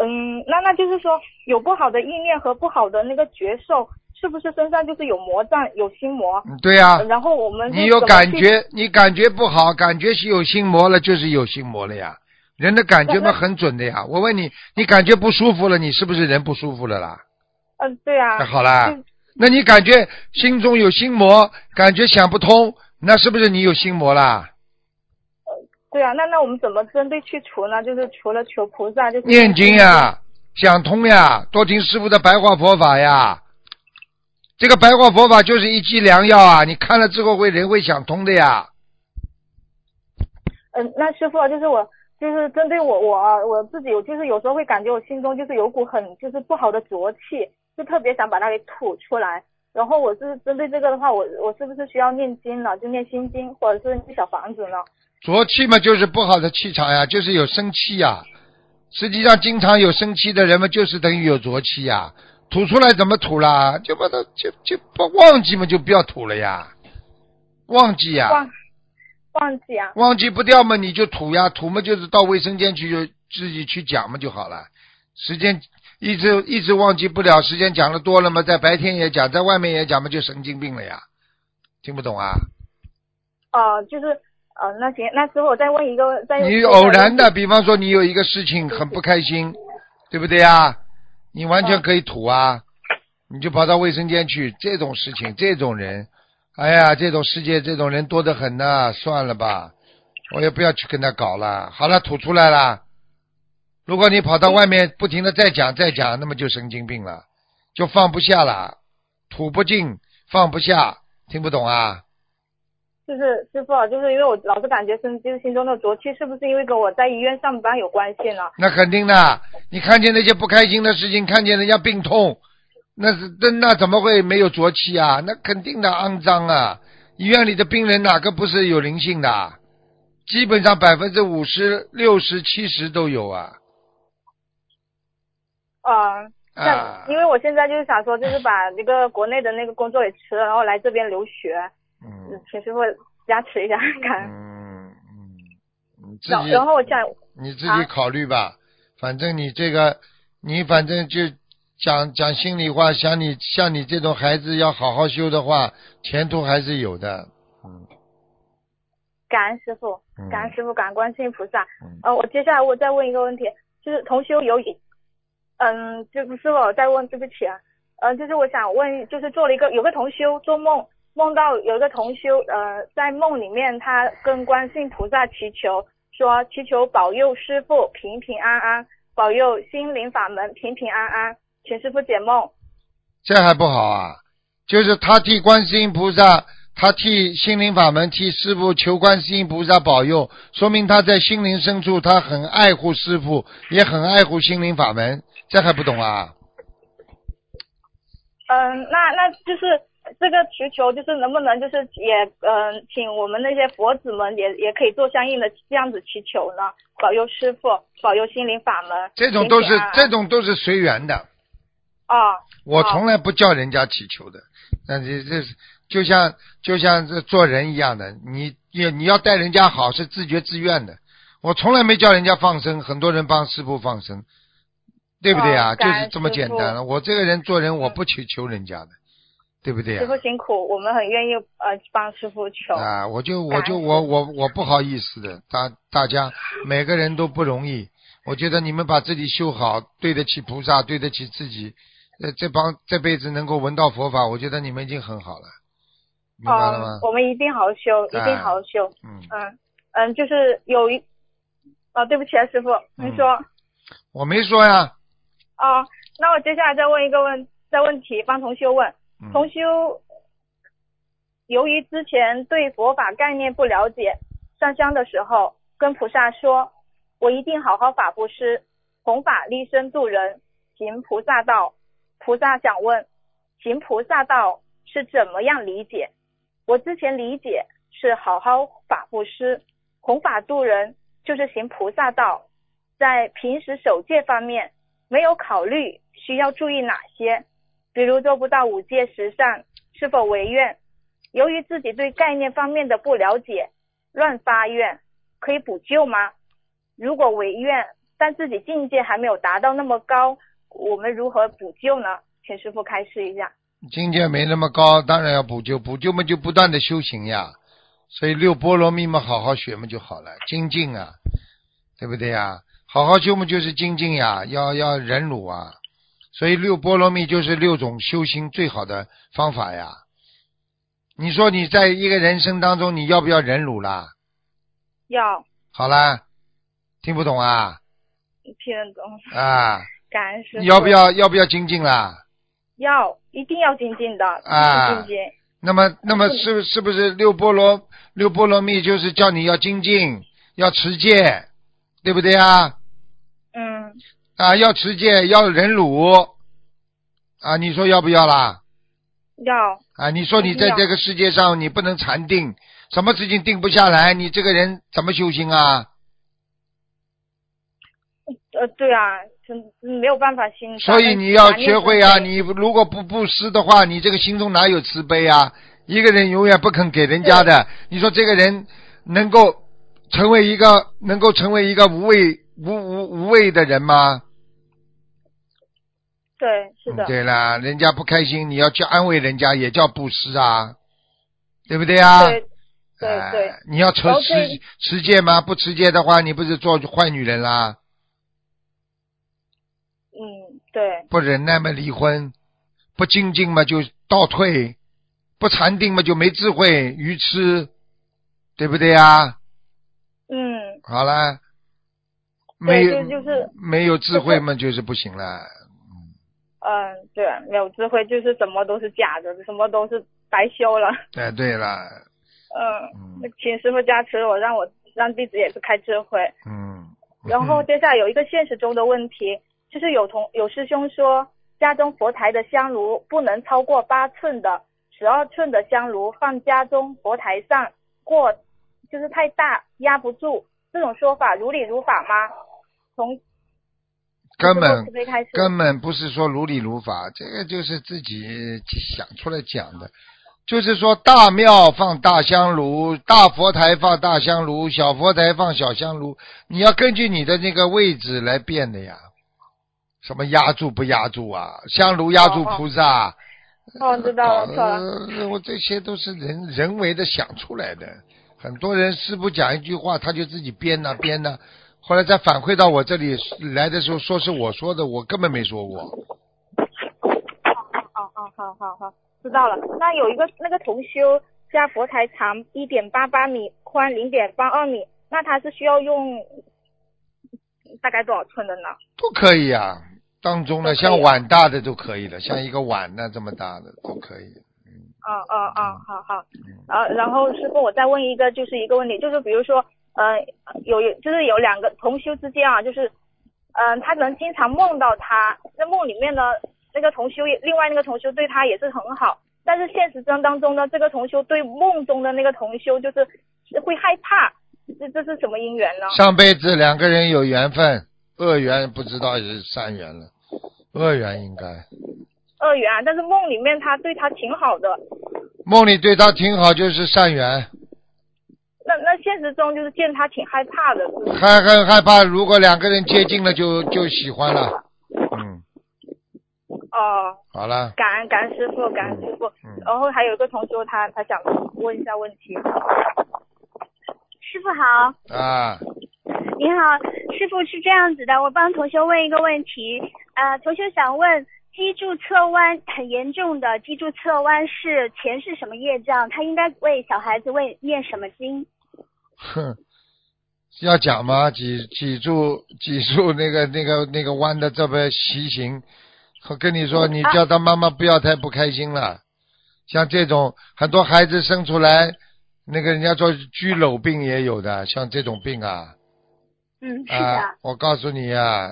嗯，那那就是说有不好的意念和不好的那个觉受，是不是身上就是有魔障、有心魔？嗯对呀、然后我们你有感觉，你感觉不好，感觉是有心魔了，就是有心魔了呀。人的感觉嘛很准的呀。我问你，你感觉不舒服了，你是不是人不舒服了啦？嗯，对啊。那好啦就，那你感觉心中有心魔，感觉想不通，那是不是你有心魔啦？对啊，那那我们怎么针对去除呢？就是除了求菩萨，就是念经呀，想通呀，多听师傅的白话佛法呀。这个白话佛法就是一剂良药啊！你看了之后会人会想通的呀。嗯，那师傅啊，就是我，就是针对我我啊我自己，我就是有时候会感觉我心中就是有股很就是不好的浊气，就特别想把它给吐出来。然后我是针对这个的话，我我是不是需要念经了？就念心经，或者是念小房子呢？浊气嘛，就是不好的气场呀，就是有生气呀。实际上，经常有生气的人们，就是等于有浊气呀。吐出来怎么吐啦？就把它就就不忘记嘛，就不要吐了呀。忘记呀，忘忘记啊？忘记不掉嘛，你就吐呀，吐嘛就是到卫生间去就自己去讲嘛就好了。时间一直一直忘记不了，时间讲的多了嘛，在白天也讲，在外面也讲嘛，就神经病了呀。听不懂啊？哦、就是呃，那行，那师傅我再问一个，再你偶然的，比方说你有一个事情很不开心，对不对呀？你完全可以吐啊，你就跑到卫生间去。这种事情，这种人，哎呀，这种世界这种人多得很呐、算了吧，我也不要去跟他搞了。好了，吐出来了。如果你跑到外面不停的再讲再讲，那么就神经病了，就放不下了，吐不尽，放不下，听不懂啊？就是师傅啊，就是因为我老是感觉身就是心中的浊气，是不是因为跟我在医院上班有关系呢？那肯定的，你看见那些不开心的事情，看见人家病痛，那是那那怎么会没有浊气啊？那肯定的肮脏啊！医院里的病人哪个不是有灵性的？基本上百分之五十、六十、七十都有啊！啊、那啊，因为我现在就是想说，就是把那个国内的那个工作也辞了，然后来这边留学，嗯嗯请师傅加持一下，看。嗯嗯，你自然己然后我想，你自己啊考虑吧，反正你这个，你反正就讲讲心里话，像你像你这种孩子要好好修的话，前途还是有的。嗯感恩师傅嗯，感恩师傅，感恩观世音菩萨。嗯呃，我接下来我再问一个问题，就是同修有一，嗯，这不是我再问，对不起啊，嗯，就是我想问，就是做了一个有个同修做梦，梦到有一个同修，呃，在梦里面他跟观世音菩萨祈求，说祈求保佑师傅平平安安，保佑心灵法门平平安安，请师傅解梦。这还不好啊？就是他替观世音菩萨，他替心灵法门，替师傅求观世音菩萨保佑，说明他在心灵深处，他很爱护师傅，也很爱护心灵法门。这还不懂啊？嗯，那那就是这个祈求，就是能不能就是也嗯、请我们那些佛子们也也可以做相应的这样子祈求呢？保佑师傅，保佑心灵法门。这种都是这种都是随缘的。啊，我从来不叫人家祈求的，那这这是就像就像这做人一样的，你你你要待人家好是自觉自愿的。我从来没叫人家放生，很多人帮师傅放生，对不对啊？哦就是这么简单了。我这个人做人，我嗯不去求人家的，对不对师傅啊？辛苦，我们很愿意呃帮师傅求。啊，我就我就我我我不好意思的，大大家 *laughs* 每个人都不容易。我觉得你们把自己修好，对得起菩萨，对得起自己，呃，这帮这辈子能够闻到佛法，我觉得你们已经很好了，明白了吗嗯，？我们一定好好修，一定好好修。嗯，嗯嗯，就是有一，啊，对不起啊，师傅，您嗯说。我没说呀。哦，那我接下来再问一个问，再问题，帮同修问，嗯同修由于之前对佛法概念不了解，上香的时候跟菩萨说，我一定好好法布施，弘法利生度人，行菩萨道。菩萨想问，行菩萨道是怎么样理解？我之前理解是好好法布施，弘法度人就是行菩萨道。在平时守戒方面，没有考虑需要注意哪些，比如做不到五戒十善，是否违愿？由于自己对概念方面的不了解，乱发愿，可以补救吗？如果违愿，但自己境界还没有达到那么高，我们如何补救呢？请师傅开示一下。境界没那么高，当然要补救，补救嘛就不断的修行呀。所以六波罗蜜嘛，好好学嘛就好了，精进啊，对不对呀？好好修嘛就是精进呀，要要忍辱啊。所以六波罗蜜就是六种修行最好的方法呀。你说你在一个人生当中，你要不要忍辱啦？要。好啦，听不懂啊？听得懂。啊。感恩师傅。要不要要不要精进啦？要，一定要精进的。啊。精进。那么，那么是是不是六波罗六波罗蜜就是叫你要精进，要持戒，对不对啊？嗯。啊，要持戒，要忍辱。啊，你说要不要啦？要。啊，你说你在这个世界上你不能禅定，什么事情定不下来，你这个人怎么修行啊？呃，对啊，没有办法心。所以你要学会啊！你如果不布施的话，你这个心中哪有慈悲啊？一个人永远不肯给人家的，你说这个人能够成为一个能够成为一个无畏无无无畏的人吗？对，是的。对了，人家不开心，你要去安慰人家，也叫布施啊，对不对啊？对对对。你要持持持戒吗？不持戒的话，你不是做坏女人啦？嗯，对。不忍耐嘛，离婚；不精进嘛，就倒退；不禅定嘛，就没智慧，愚痴，对不对啊？嗯。好啦。没有就是没有智慧嘛，就是不行了。嗯，对，没有智慧就是什么都是假的，什么都是白修了。哎，对了。*laughs* 嗯。请师傅加持我，让我让弟子也是开智慧。嗯。然后 *laughs* 接下来有一个现实中的问题。就是有同有师兄说，家中佛台的香炉不能超过八寸的，十二寸的香炉放家中佛台上过，就是太大压不住。这种说法如理如法吗？从根本根本不是说如理如法，这个就是自己想出来讲的。就是说大庙放大香炉，大佛台放大香炉，小佛台放小香炉，你要根据你的那个位置来变的呀。什么压住不压住啊？香炉压住菩萨？哦，知道了，错了。我这些都是人人为的想出来的。很多人师傅讲一句话，他就自己编呐编呐，后来再反馈到我这里来的时候，说是我说的，我根本没说过。哦哦，好好好，知道了。那有一个那个同修家佛台长一点八八米，宽零点八二米，那他是需要用大概多少寸的呢？都可以啊。当中呢，像碗大的都可以了，像一个碗呢这么大的都可以。嗯。哦哦哦，好好。啊，然后师傅，我再问一个，就是一个问题，就是比如说，呃，有有，就是有两个同修之间啊，就是，嗯，他能经常梦到他，在梦里面呢，那个同修，另外那个同修对他也是很好，但是现实中当中呢，这个同修对梦中的那个同修就是会害怕，这这是什么因缘呢？上辈子两个人有缘分，恶缘不知道是善缘了。恶缘应该，恶缘，但是梦里面他对他挺好的。梦里对他挺好就是善缘。那那现实中就是见他挺害怕的。害害害怕，如果两个人接近了就就喜欢了。嗯。哦。好了。感恩感恩师傅，感恩师傅。嗯。然后还有一个同学，他他想问一下问题。师傅好。啊。你好，师傅是这样子的，我帮同学问一个问题，呃，同学想问，脊柱侧弯很严重的脊柱侧弯是前世什么业障？他应该为小孩子为念什么经？哼，要讲吗？脊脊柱脊柱那个那个那个弯的这么习行，我跟你说，你叫他妈妈不要太不开心了。像这种很多孩子生出来那个人家说居篓病也有的，像这种病啊，嗯，是的。啊，我告诉你啊，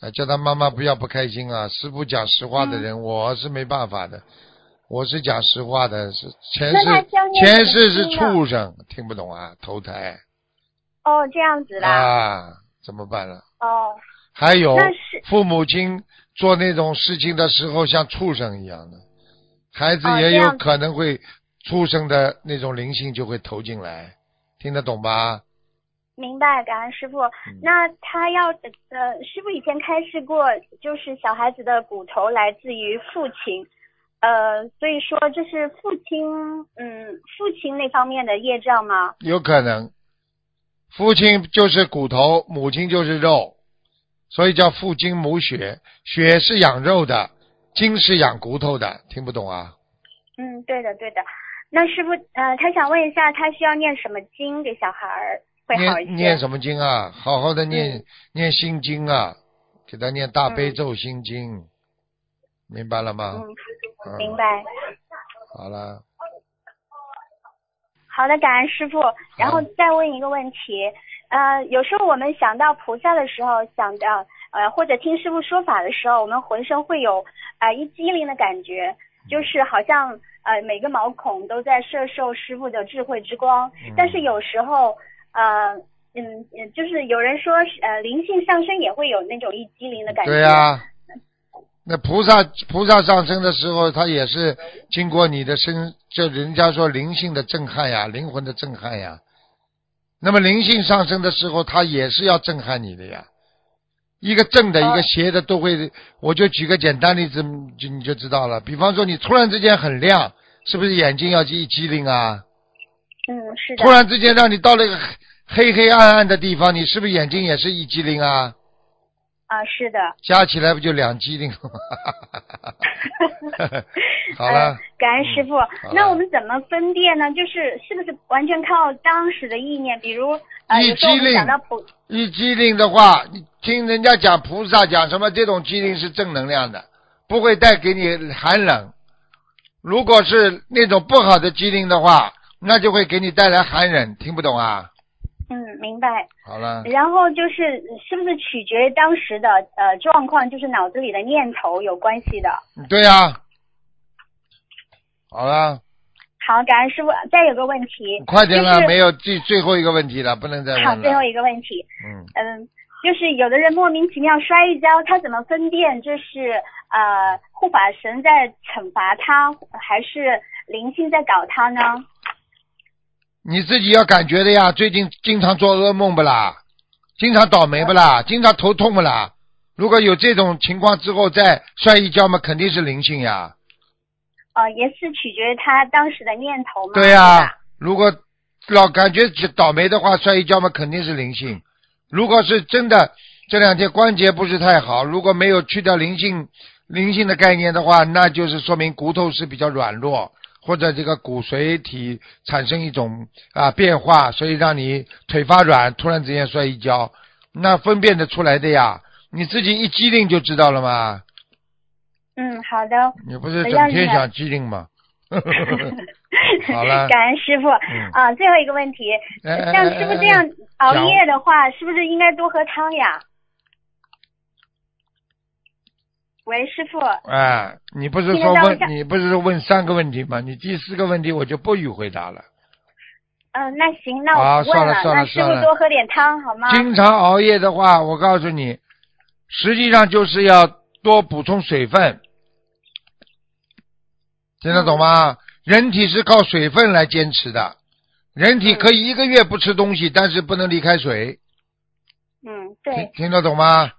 啊，叫他妈妈不要不开心啊。师傅讲实话的人，嗯我是没办法的，我是讲实话的，是前世前世是畜生，听不懂啊，投胎哦，这样子啦。啊，怎么办了？哦，还有父母亲做那种事情的时候像畜生一样的，孩子也有可能会畜生的那种灵性就会投进来，听得懂吧？明白，感恩师傅。嗯那他要呃，师傅以前开示过，就是小孩子的骨头来自于父亲，呃，所以说这是父亲，嗯，父亲那方面的业障吗？有可能，父亲就是骨头，母亲就是肉，所以叫父精母血，血是养肉的，精是养骨头的，听不懂啊？嗯，对的，对的。那师傅，呃，他想问一下，他需要念什么经给小孩儿会好一些？念念什么经啊？好好的念、嗯念心经啊，给他念大悲咒心经，明白了吗？嗯，嗯明白。好了，好的，感恩师傅。然后再问一个问题，呃，有时候我们想到菩萨的时候，想到呃或者听师傅说法的时候，我们浑身会有呃一激灵的感觉，就是好像呃每个毛孔都在摄受师傅的智慧之光。嗯但是有时候呃嗯嗯，就是有人说呃灵性上升也会有那种一激灵的感觉。对呀、那菩萨菩萨上升的时候，他也是经过你的身，就人家说灵性的震撼呀，灵魂的震撼呀。那么灵性上升的时候，他也是要震撼你的呀。一个正的，一个邪的都会。我就举个简单例子，就你就知道了。比方说，你突然之间很亮，是不是眼睛要一激灵啊？嗯，是的。突然之间让你到了一个黑黑暗暗的地方，你是不是眼睛也是一激灵啊？啊，是的。加起来不就两机灵了吗？*laughs* 好了呃，感恩师傅。那我们怎么分辨呢？就是是不是完全靠当时的意念？比如呃，一有时候我们激灵想到菩，一机灵的话，你听人家讲菩萨讲什么，这种机灵是正能量的，不会带给你寒冷。如果是那种不好的机灵的话，那就会给你带来寒冷。听不懂啊？嗯，明白。好了，然后就是是不是取决于当时的呃状况，就是脑子里的念头有关系的。对呀、好了，好，感恩师傅。再有个问题，快点了，就是没有最最后一个问题了，不能再问了。好，最后一个问题，嗯，嗯，就是有的人莫名其妙摔一跤，他怎么分辨这是呃护法神在惩罚他，还是灵性在搞他呢？你自己要感觉的呀。最近经常做噩梦不啦？经常倒霉不啦？经常头痛不啦？如果有这种情况之后再摔一跤嘛，肯定是灵性呀。哦，也是取决于他当时的念头嘛。对呀、吧如果老感觉倒霉的话，摔一跤嘛，肯定是灵性。如果是真的这两天关节不是太好，如果没有去掉灵性灵性的概念的话，那就是说明骨头是比较软弱，或者这个骨髓体产生一种啊变化，所以让你腿发软，突然之间摔一跤，那分辨得出来的呀。你自己一机灵就知道了嘛。嗯，好的。你不是整天想机灵吗？*laughs* 好了，*laughs* 感恩师傅。嗯啊，最后一个问题，像师傅这样哎熬夜的话，是不是应该多喝汤呀？喂，师傅。哎，你不是说问你不是问三个问题吗？你第四个问题我就不予回答了。嗯，那行，那啊我不问算了算了那师算了傅多喝点汤好吗？经常熬夜的话，我告诉你，实际上就是要多补充水分，听得懂吗？人体是靠水分来坚持的，人体可以一个月不吃东西，但是不能离开水，嗯，对听，听得懂吗？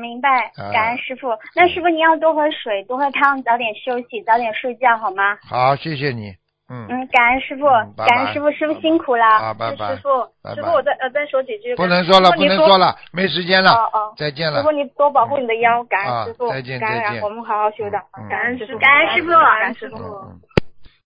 明白。啊感恩师傅。那师傅您要多喝水，多喝汤，早点休息，早点睡觉好吗？好，谢谢你，嗯，嗯，感恩师傅嗯，拜拜感恩师傅，师傅辛苦了。好，拜拜。师傅，师傅，我再呃再说几句。不能说了，不能说了，没时间了，哦哦，再见了师傅，。你多保护你的腰，感啊恩师傅，再见感再见恩我们好好修的嗯，感恩师傅，感恩师傅感恩师傅。